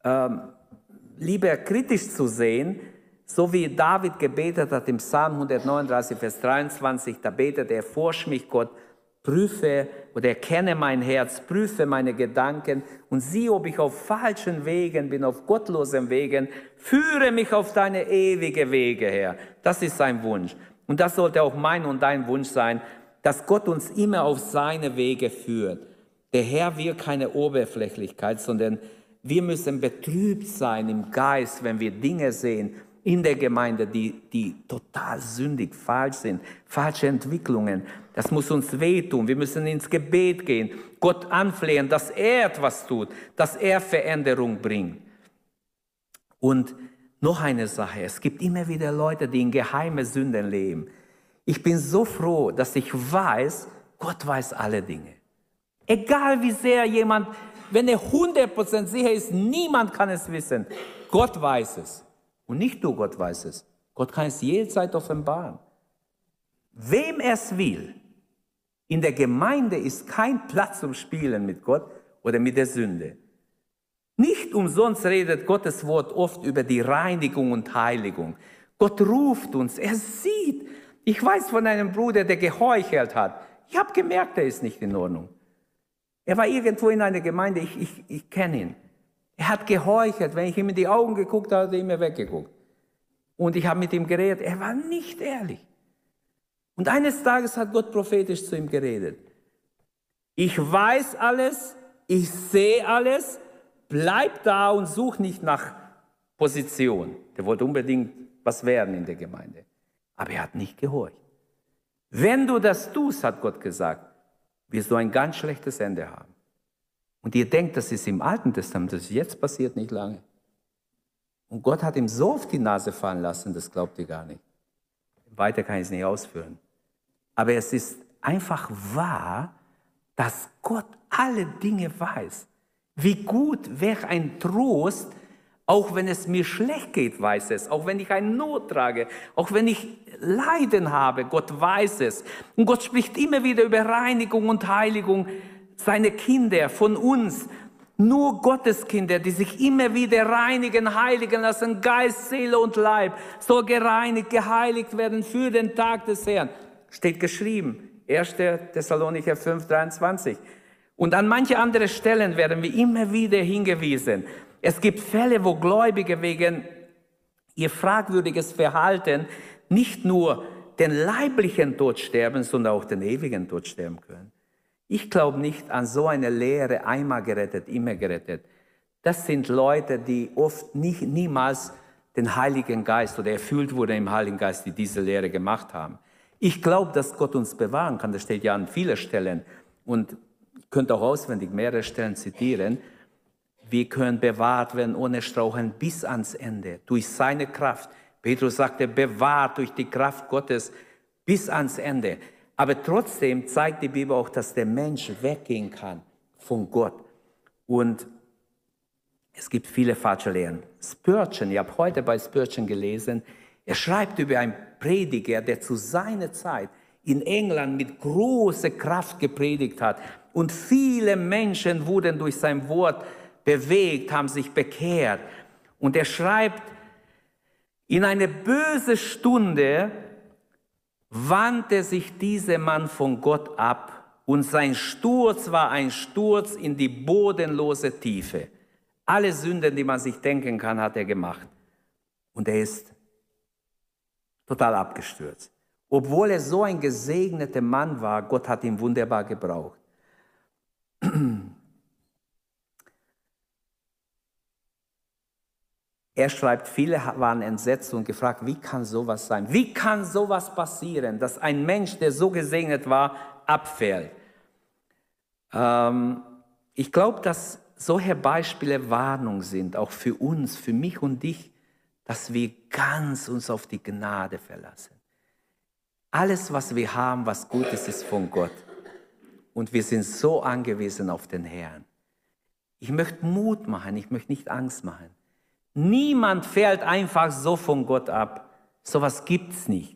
ähm, lieber kritisch zu sehen, so wie David gebetet hat im Psalm 139, Vers 23, da betet er, forsch mich Gott, prüfe oder erkenne mein Herz, prüfe meine Gedanken und sieh, ob ich auf falschen Wegen bin, auf gottlosen Wegen, führe mich auf deine ewige Wege her. Das ist sein Wunsch. Und das sollte auch mein und dein Wunsch sein, dass Gott uns immer auf seine Wege führt. Der Herr will keine Oberflächlichkeit, sondern wir müssen betrübt sein im Geist, wenn wir Dinge sehen in der Gemeinde, die, die total sündig, falsch sind, falsche Entwicklungen. Das muss uns wehtun. Wir müssen ins Gebet gehen, Gott anflehen, dass er etwas tut, dass er Veränderung bringt. Und noch eine Sache, es gibt immer wieder Leute, die in geheime Sünden leben. Ich bin so froh, dass ich weiß, Gott weiß alle Dinge. Egal wie sehr jemand, wenn er 100% sicher ist, niemand kann es wissen. Gott weiß es. Und nicht nur Gott weiß es. Gott kann es jederzeit offenbaren. Wem er es will. In der Gemeinde ist kein Platz zum Spielen mit Gott oder mit der Sünde. Nicht umsonst redet Gottes Wort oft über die Reinigung und Heiligung. Gott ruft uns, er sieht. Ich weiß von einem Bruder, der geheuchelt hat. Ich habe gemerkt, er ist nicht in Ordnung. Er war irgendwo in einer Gemeinde, ich, ich, ich kenne ihn. Er hat geheuchelt. Wenn ich ihm in die Augen geguckt habe, hat er immer weggeguckt. Und ich habe mit ihm geredet. Er war nicht ehrlich. Und eines Tages hat Gott prophetisch zu ihm geredet. Ich weiß alles, ich sehe alles, bleib da und such nicht nach Position. Der wollte unbedingt was werden in der Gemeinde. Aber er hat nicht gehorcht. Wenn du das tust, hat Gott gesagt, wirst du ein ganz schlechtes Ende haben. Und ihr denkt, das ist im Alten Testament, das ist jetzt passiert, nicht lange. Und Gott hat ihm so auf die Nase fallen lassen, das glaubt ihr gar nicht. Weiter kann ich es nicht ausführen. Aber es ist einfach wahr, dass Gott alle Dinge weiß. Wie gut wäre ein Trost, auch wenn es mir schlecht geht, weiß es. Auch wenn ich eine Not trage, auch wenn ich Leiden habe, Gott weiß es. Und Gott spricht immer wieder über Reinigung und Heiligung seine Kinder von uns. Nur Gottes Kinder, die sich immer wieder reinigen, heiligen lassen, Geist, Seele und Leib, soll gereinigt, geheiligt werden für den Tag des Herrn. Steht geschrieben, 1. Thessalonicher 5, 23. Und an manche andere Stellen werden wir immer wieder hingewiesen. Es gibt Fälle, wo Gläubige wegen ihr fragwürdiges Verhalten nicht nur den leiblichen Tod sterben, sondern auch den ewigen Tod sterben können. Ich glaube nicht an so eine Lehre, einmal gerettet, immer gerettet. Das sind Leute, die oft nicht, niemals den Heiligen Geist oder erfüllt wurden im Heiligen Geist, die diese Lehre gemacht haben. Ich glaube, dass Gott uns bewahren kann. Das steht ja an vielen Stellen. Und ich könnte auch auswendig mehrere Stellen zitieren. Wir können bewahrt werden ohne Straucheln bis ans Ende, durch seine Kraft. Petrus sagte, bewahrt durch die Kraft Gottes bis ans Ende. Aber trotzdem zeigt die Bibel auch, dass der Mensch weggehen kann von Gott. Und es gibt viele falsche Lehren. Spurgeon, ich habe heute bei Spurgeon gelesen, er schreibt über einen Prediger, der zu seiner Zeit in England mit großer Kraft gepredigt hat. Und viele Menschen wurden durch sein Wort bewegt, haben sich bekehrt. Und er schreibt, in eine böse Stunde wandte sich dieser Mann von Gott ab und sein Sturz war ein Sturz in die bodenlose Tiefe. Alle Sünden, die man sich denken kann, hat er gemacht. Und er ist total abgestürzt. Obwohl er so ein gesegneter Mann war, Gott hat ihn wunderbar gebraucht. Er schreibt, viele waren entsetzt und gefragt, wie kann sowas sein? Wie kann sowas passieren, dass ein Mensch, der so gesegnet war, abfällt? Ähm, ich glaube, dass solche Beispiele Warnung sind, auch für uns, für mich und dich, dass wir ganz uns auf die Gnade verlassen. Alles, was wir haben, was gut ist, ist von Gott. Und wir sind so angewiesen auf den Herrn. Ich möchte Mut machen, ich möchte nicht Angst machen. Niemand fällt einfach so von Gott ab. Sowas gibt's nicht.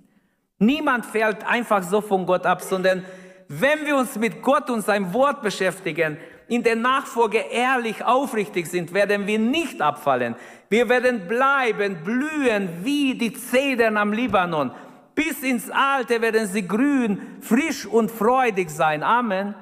Niemand fällt einfach so von Gott ab, sondern wenn wir uns mit Gott und seinem Wort beschäftigen, in der Nachfolge ehrlich, aufrichtig sind, werden wir nicht abfallen. Wir werden bleiben, blühen wie die Zedern am Libanon. Bis ins Alte werden sie grün, frisch und freudig sein. Amen. Amen.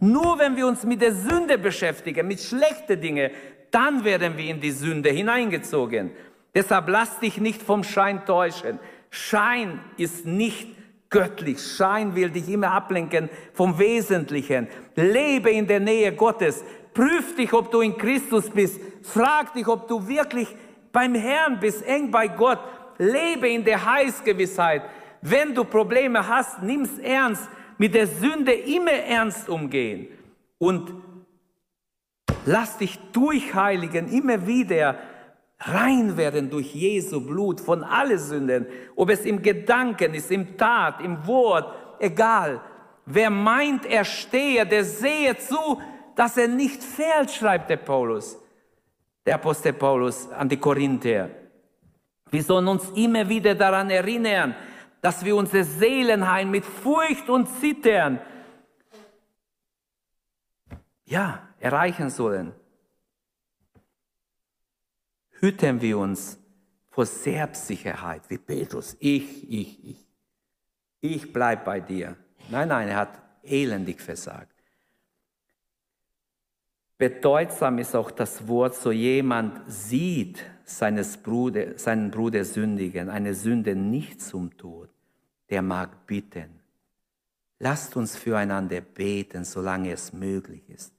Nur wenn wir uns mit der Sünde beschäftigen, mit schlechten Dingen, dann werden wir in die Sünde hineingezogen. Deshalb lass dich nicht vom Schein täuschen. Schein ist nicht göttlich. Schein will dich immer ablenken vom Wesentlichen. Lebe in der Nähe Gottes. Prüf dich, ob du in Christus bist. Frag dich, ob du wirklich beim Herrn bist, eng bei Gott. Lebe in der Heißgewissheit. Wenn du Probleme hast, nimm's ernst. Mit der Sünde immer ernst umgehen. Und Lass dich durchheiligen, immer wieder rein werden durch Jesu Blut von allen Sünden, ob es im Gedanken ist, im Tat, im Wort, egal. Wer meint, er stehe, der sehe zu, dass er nicht fehlt, schreibt der Paulus, der Apostel Paulus an die Korinther. Wir sollen uns immer wieder daran erinnern, dass wir unsere Seelenheim mit Furcht und Zittern, ja, erreichen sollen. hüten wir uns vor Selbstsicherheit, wie Petrus, ich, ich, ich. Ich bleib bei dir. Nein, nein, er hat elendig versagt. Bedeutsam ist auch das Wort, so jemand sieht seines Bruder, seinen Bruder sündigen, eine Sünde nicht zum Tod, der mag bitten. Lasst uns füreinander beten, solange es möglich ist.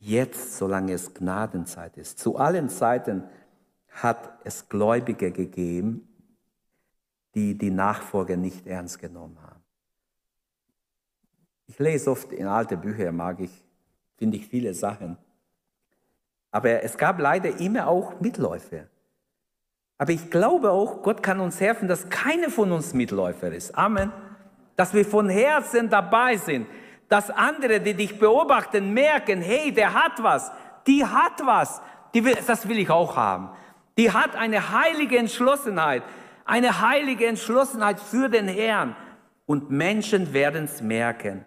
Jetzt, solange es Gnadenzeit ist. Zu allen Zeiten hat es Gläubige gegeben, die die Nachfolge nicht ernst genommen haben. Ich lese oft in alte Bücher, mag ich, finde ich viele Sachen. Aber es gab leider immer auch Mitläufer. Aber ich glaube auch, Gott kann uns helfen, dass keine von uns Mitläufer ist. Amen. Dass wir von Herzen dabei sind. Dass andere, die dich beobachten, merken, hey, der hat was. Die hat was. Die will, das will ich auch haben. Die hat eine heilige Entschlossenheit. Eine heilige Entschlossenheit für den Herrn. Und Menschen werden es merken.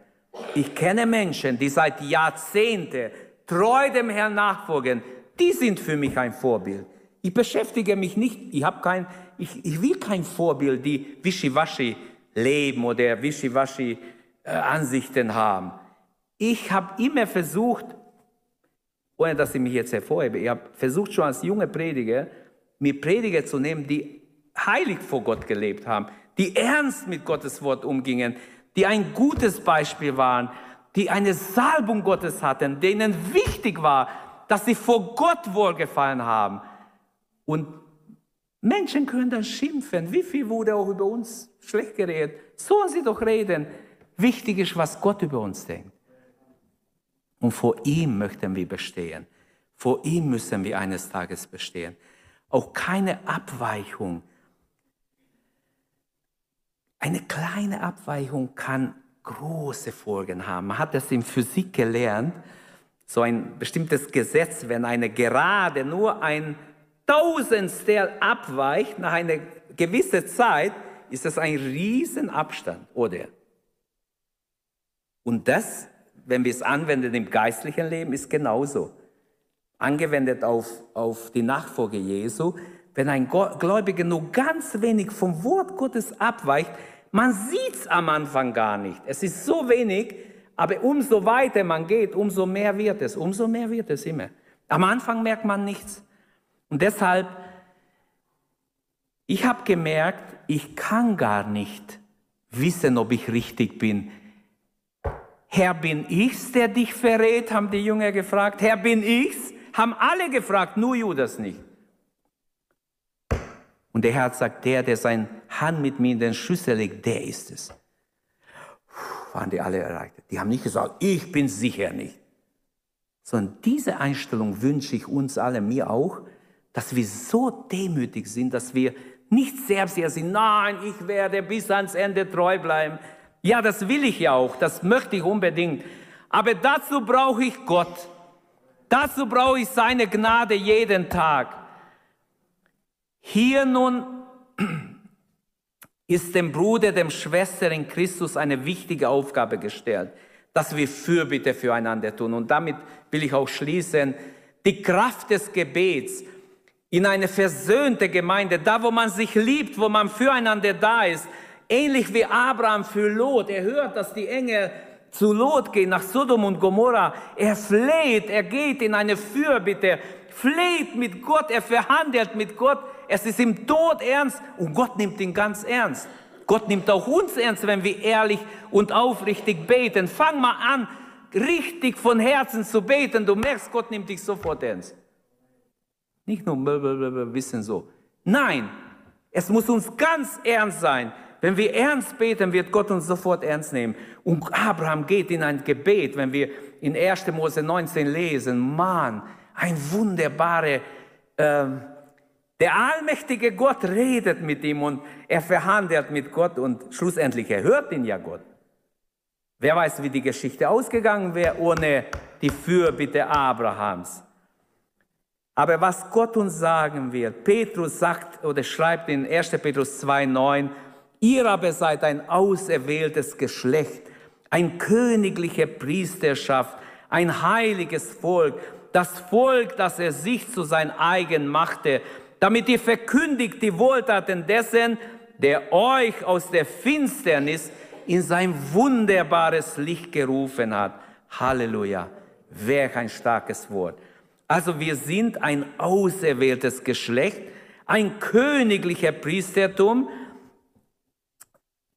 Ich kenne Menschen, die seit Jahrzehnten treu dem Herrn nachfolgen, die sind für mich ein Vorbild. Ich beschäftige mich nicht, ich habe kein, ich, ich will kein Vorbild, die wischiwaschi leben oder wischiwaschi äh, Ansichten haben. Ich habe immer versucht, ohne dass ich mich jetzt hervorhebe, ich habe versucht schon als junge Prediger, mir Prediger zu nehmen, die heilig vor Gott gelebt haben, die ernst mit Gottes Wort umgingen, die ein gutes Beispiel waren, die eine Salbung Gottes hatten, denen wichtig war, dass sie vor Gott wohlgefallen haben. Und Menschen können dann schimpfen. Wie viel wurde auch über uns schlecht geredet? Sollen sie doch reden. Wichtig ist, was Gott über uns denkt. Und vor ihm möchten wir bestehen. Vor ihm müssen wir eines Tages bestehen. Auch keine Abweichung. Eine kleine Abweichung kann große Folgen haben. Man hat das in Physik gelernt, so ein bestimmtes Gesetz, wenn eine Gerade nur ein Tausendstel abweicht nach einer gewissen Zeit, ist das ein Riesenabstand, oder? Und das, wenn wir es anwenden im geistlichen Leben, ist genauso. Angewendet auf, auf die Nachfolge Jesu, wenn ein Gläubiger nur ganz wenig vom Wort Gottes abweicht, man sieht es am Anfang gar nicht. Es ist so wenig, aber umso weiter man geht, umso mehr wird es, umso mehr wird es immer. Am Anfang merkt man nichts. Und deshalb, ich habe gemerkt, ich kann gar nicht wissen, ob ich richtig bin. Herr, bin ich's, der dich verrät, haben die Jünger gefragt. Herr, bin ich's? Haben alle gefragt, nur Judas nicht. Und der Herr sagt, der, der seine Hand mit mir in den Schüssel legt, der ist es. Puh, waren die alle erreicht. Die haben nicht gesagt, ich bin sicher nicht. Sondern diese Einstellung wünsche ich uns alle, mir auch, dass wir so demütig sind, dass wir nicht selbst hier sind, nein, ich werde bis ans Ende treu bleiben. Ja, das will ich ja auch, das möchte ich unbedingt. Aber dazu brauche ich Gott. Dazu brauche ich seine Gnade jeden Tag. Hier nun ist dem Bruder, dem Schwester in Christus eine wichtige Aufgabe gestellt, dass wir Fürbitte füreinander tun. Und damit will ich auch schließen, die Kraft des Gebets in eine versöhnte Gemeinde, da wo man sich liebt, wo man füreinander da ist, ähnlich wie Abraham für Lot. Er hört, dass die Engel zu Lot gehen, nach Sodom und Gomorra. Er fleht, er geht in eine Fürbitte, fleht mit Gott, er verhandelt mit Gott, es ist im Tod ernst und Gott nimmt ihn ganz ernst. Gott nimmt auch uns ernst, wenn wir ehrlich und aufrichtig beten. Fang mal an, richtig von Herzen zu beten. Du merkst, Gott nimmt dich sofort ernst. Nicht nur wissen so. Nein, es muss uns ganz ernst sein. Wenn wir ernst beten, wird Gott uns sofort ernst nehmen. Und Abraham geht in ein Gebet, wenn wir in 1. Mose 19 lesen. Mann, ein wunderbarer äh, der allmächtige Gott redet mit ihm und er verhandelt mit Gott und schlussendlich erhört ihn ja Gott. Wer weiß, wie die Geschichte ausgegangen wäre ohne die Fürbitte Abrahams. Aber was Gott uns sagen wird, Petrus sagt oder schreibt in 1. Petrus 2,9, ihr aber seid ein auserwähltes Geschlecht, ein königliche Priesterschaft, ein heiliges Volk, das Volk, das er sich zu sein eigen machte, damit ihr verkündigt die Wohltaten dessen, der euch aus der Finsternis in sein wunderbares Licht gerufen hat. Halleluja. Welch ein starkes Wort. Also wir sind ein auserwähltes Geschlecht, ein königlicher Priestertum.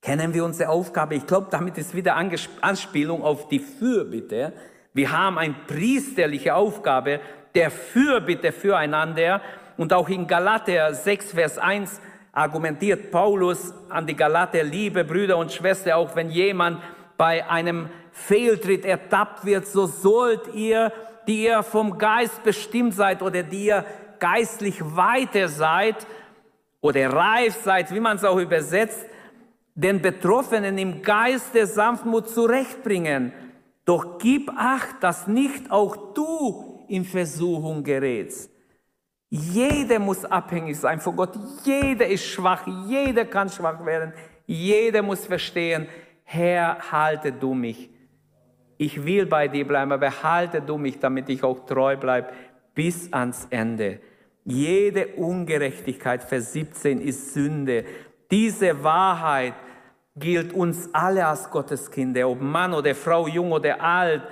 Kennen wir unsere Aufgabe? Ich glaube, damit ist wieder Anspielung auf die Fürbitte. Wir haben eine priesterliche Aufgabe der Fürbitte füreinander. Und auch in Galater 6, Vers 1 argumentiert Paulus an die Galater, liebe Brüder und Schwestern, auch wenn jemand bei einem Fehltritt ertappt wird, so sollt ihr, die ihr vom Geist bestimmt seid oder die ihr geistlich weiter seid oder reif seid, wie man es auch übersetzt, den Betroffenen im Geist der Sanftmut zurechtbringen doch gib acht, dass nicht auch du in Versuchung gerätst. Jeder muss abhängig sein von Gott. Jeder ist schwach. Jeder kann schwach werden. Jeder muss verstehen, Herr, halte du mich. Ich will bei dir bleiben, aber halte du mich, damit ich auch treu bleibe bis ans Ende. Jede Ungerechtigkeit, Vers 17, ist Sünde. Diese Wahrheit gilt uns alle als Gotteskinder, ob Mann oder Frau, jung oder alt.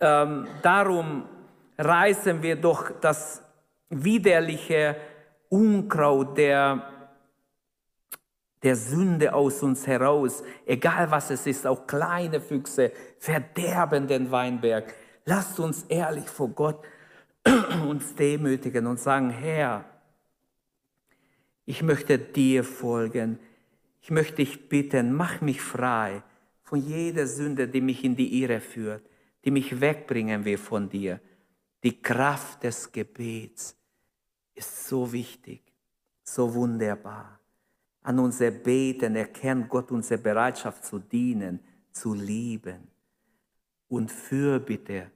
Ähm, darum reißen wir doch das widerliche Unkraut der, der Sünde aus uns heraus, egal was es ist, auch kleine Füchse verderben den Weinberg. Lasst uns ehrlich vor Gott uns demütigen und sagen, Herr, ich möchte dir folgen ich möchte dich bitten, mach mich frei von jeder Sünde, die mich in die Irre führt, die mich wegbringen will von dir. Die Kraft des Gebets ist so wichtig, so wunderbar. An unser Beten erkennt Gott unsere Bereitschaft zu dienen, zu lieben. Und Fürbitte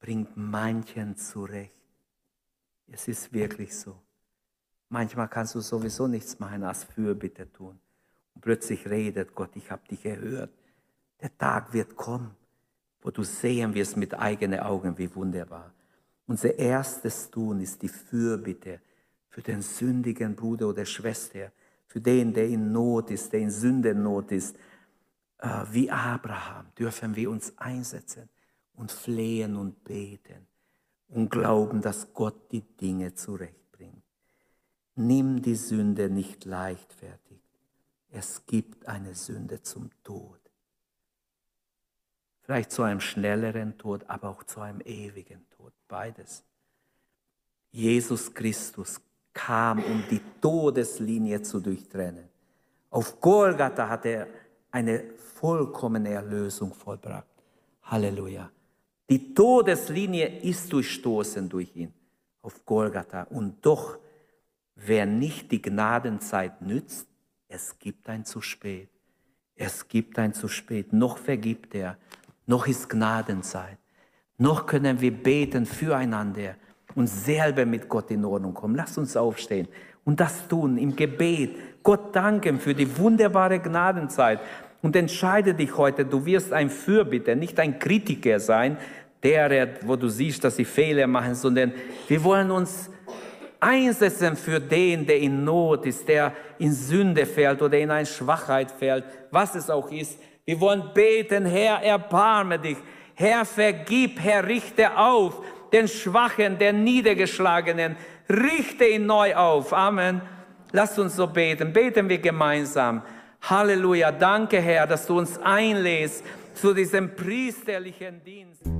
bringt manchen zurecht. Es ist wirklich so. Manchmal kannst du sowieso nichts machen als Fürbitte tun. Und plötzlich redet Gott, ich habe dich erhört. Der Tag wird kommen, wo du sehen wirst mit eigenen Augen, wie wunderbar. Unser erstes Tun ist die Fürbitte für den sündigen Bruder oder Schwester, für den, der in Not ist, der in Sündennot ist. Äh, wie Abraham dürfen wir uns einsetzen und flehen und beten und glauben, dass Gott die Dinge zurechtbringt. Nimm die Sünde nicht leichtfertig. Es gibt eine Sünde zum Tod. Vielleicht zu einem schnelleren Tod, aber auch zu einem ewigen Tod. Beides. Jesus Christus kam, um die Todeslinie zu durchtrennen. Auf Golgatha hat er eine vollkommene Erlösung vollbracht. Halleluja. Die Todeslinie ist durchstoßen durch ihn auf Golgatha. Und doch, wer nicht die Gnadenzeit nützt, es gibt ein zu spät. Es gibt ein zu spät. Noch vergibt er. Noch ist Gnadenzeit. Noch können wir beten füreinander und selber mit Gott in Ordnung kommen. Lass uns aufstehen und das tun im Gebet. Gott danken für die wunderbare Gnadenzeit. Und entscheide dich heute, du wirst ein Fürbitter, nicht ein Kritiker sein, der, wo du siehst, dass sie Fehler machen, sondern wir wollen uns einsetzen für den, der in Not ist, der in Sünde fällt oder in eine Schwachheit fällt, was es auch ist. Wir wollen beten, Herr, erbarme dich. Herr, vergib, Herr, richte auf den Schwachen, den Niedergeschlagenen. Richte ihn neu auf. Amen. Lasst uns so beten. Beten wir gemeinsam. Halleluja. Danke, Herr, dass du uns einlädst zu diesem priesterlichen Dienst.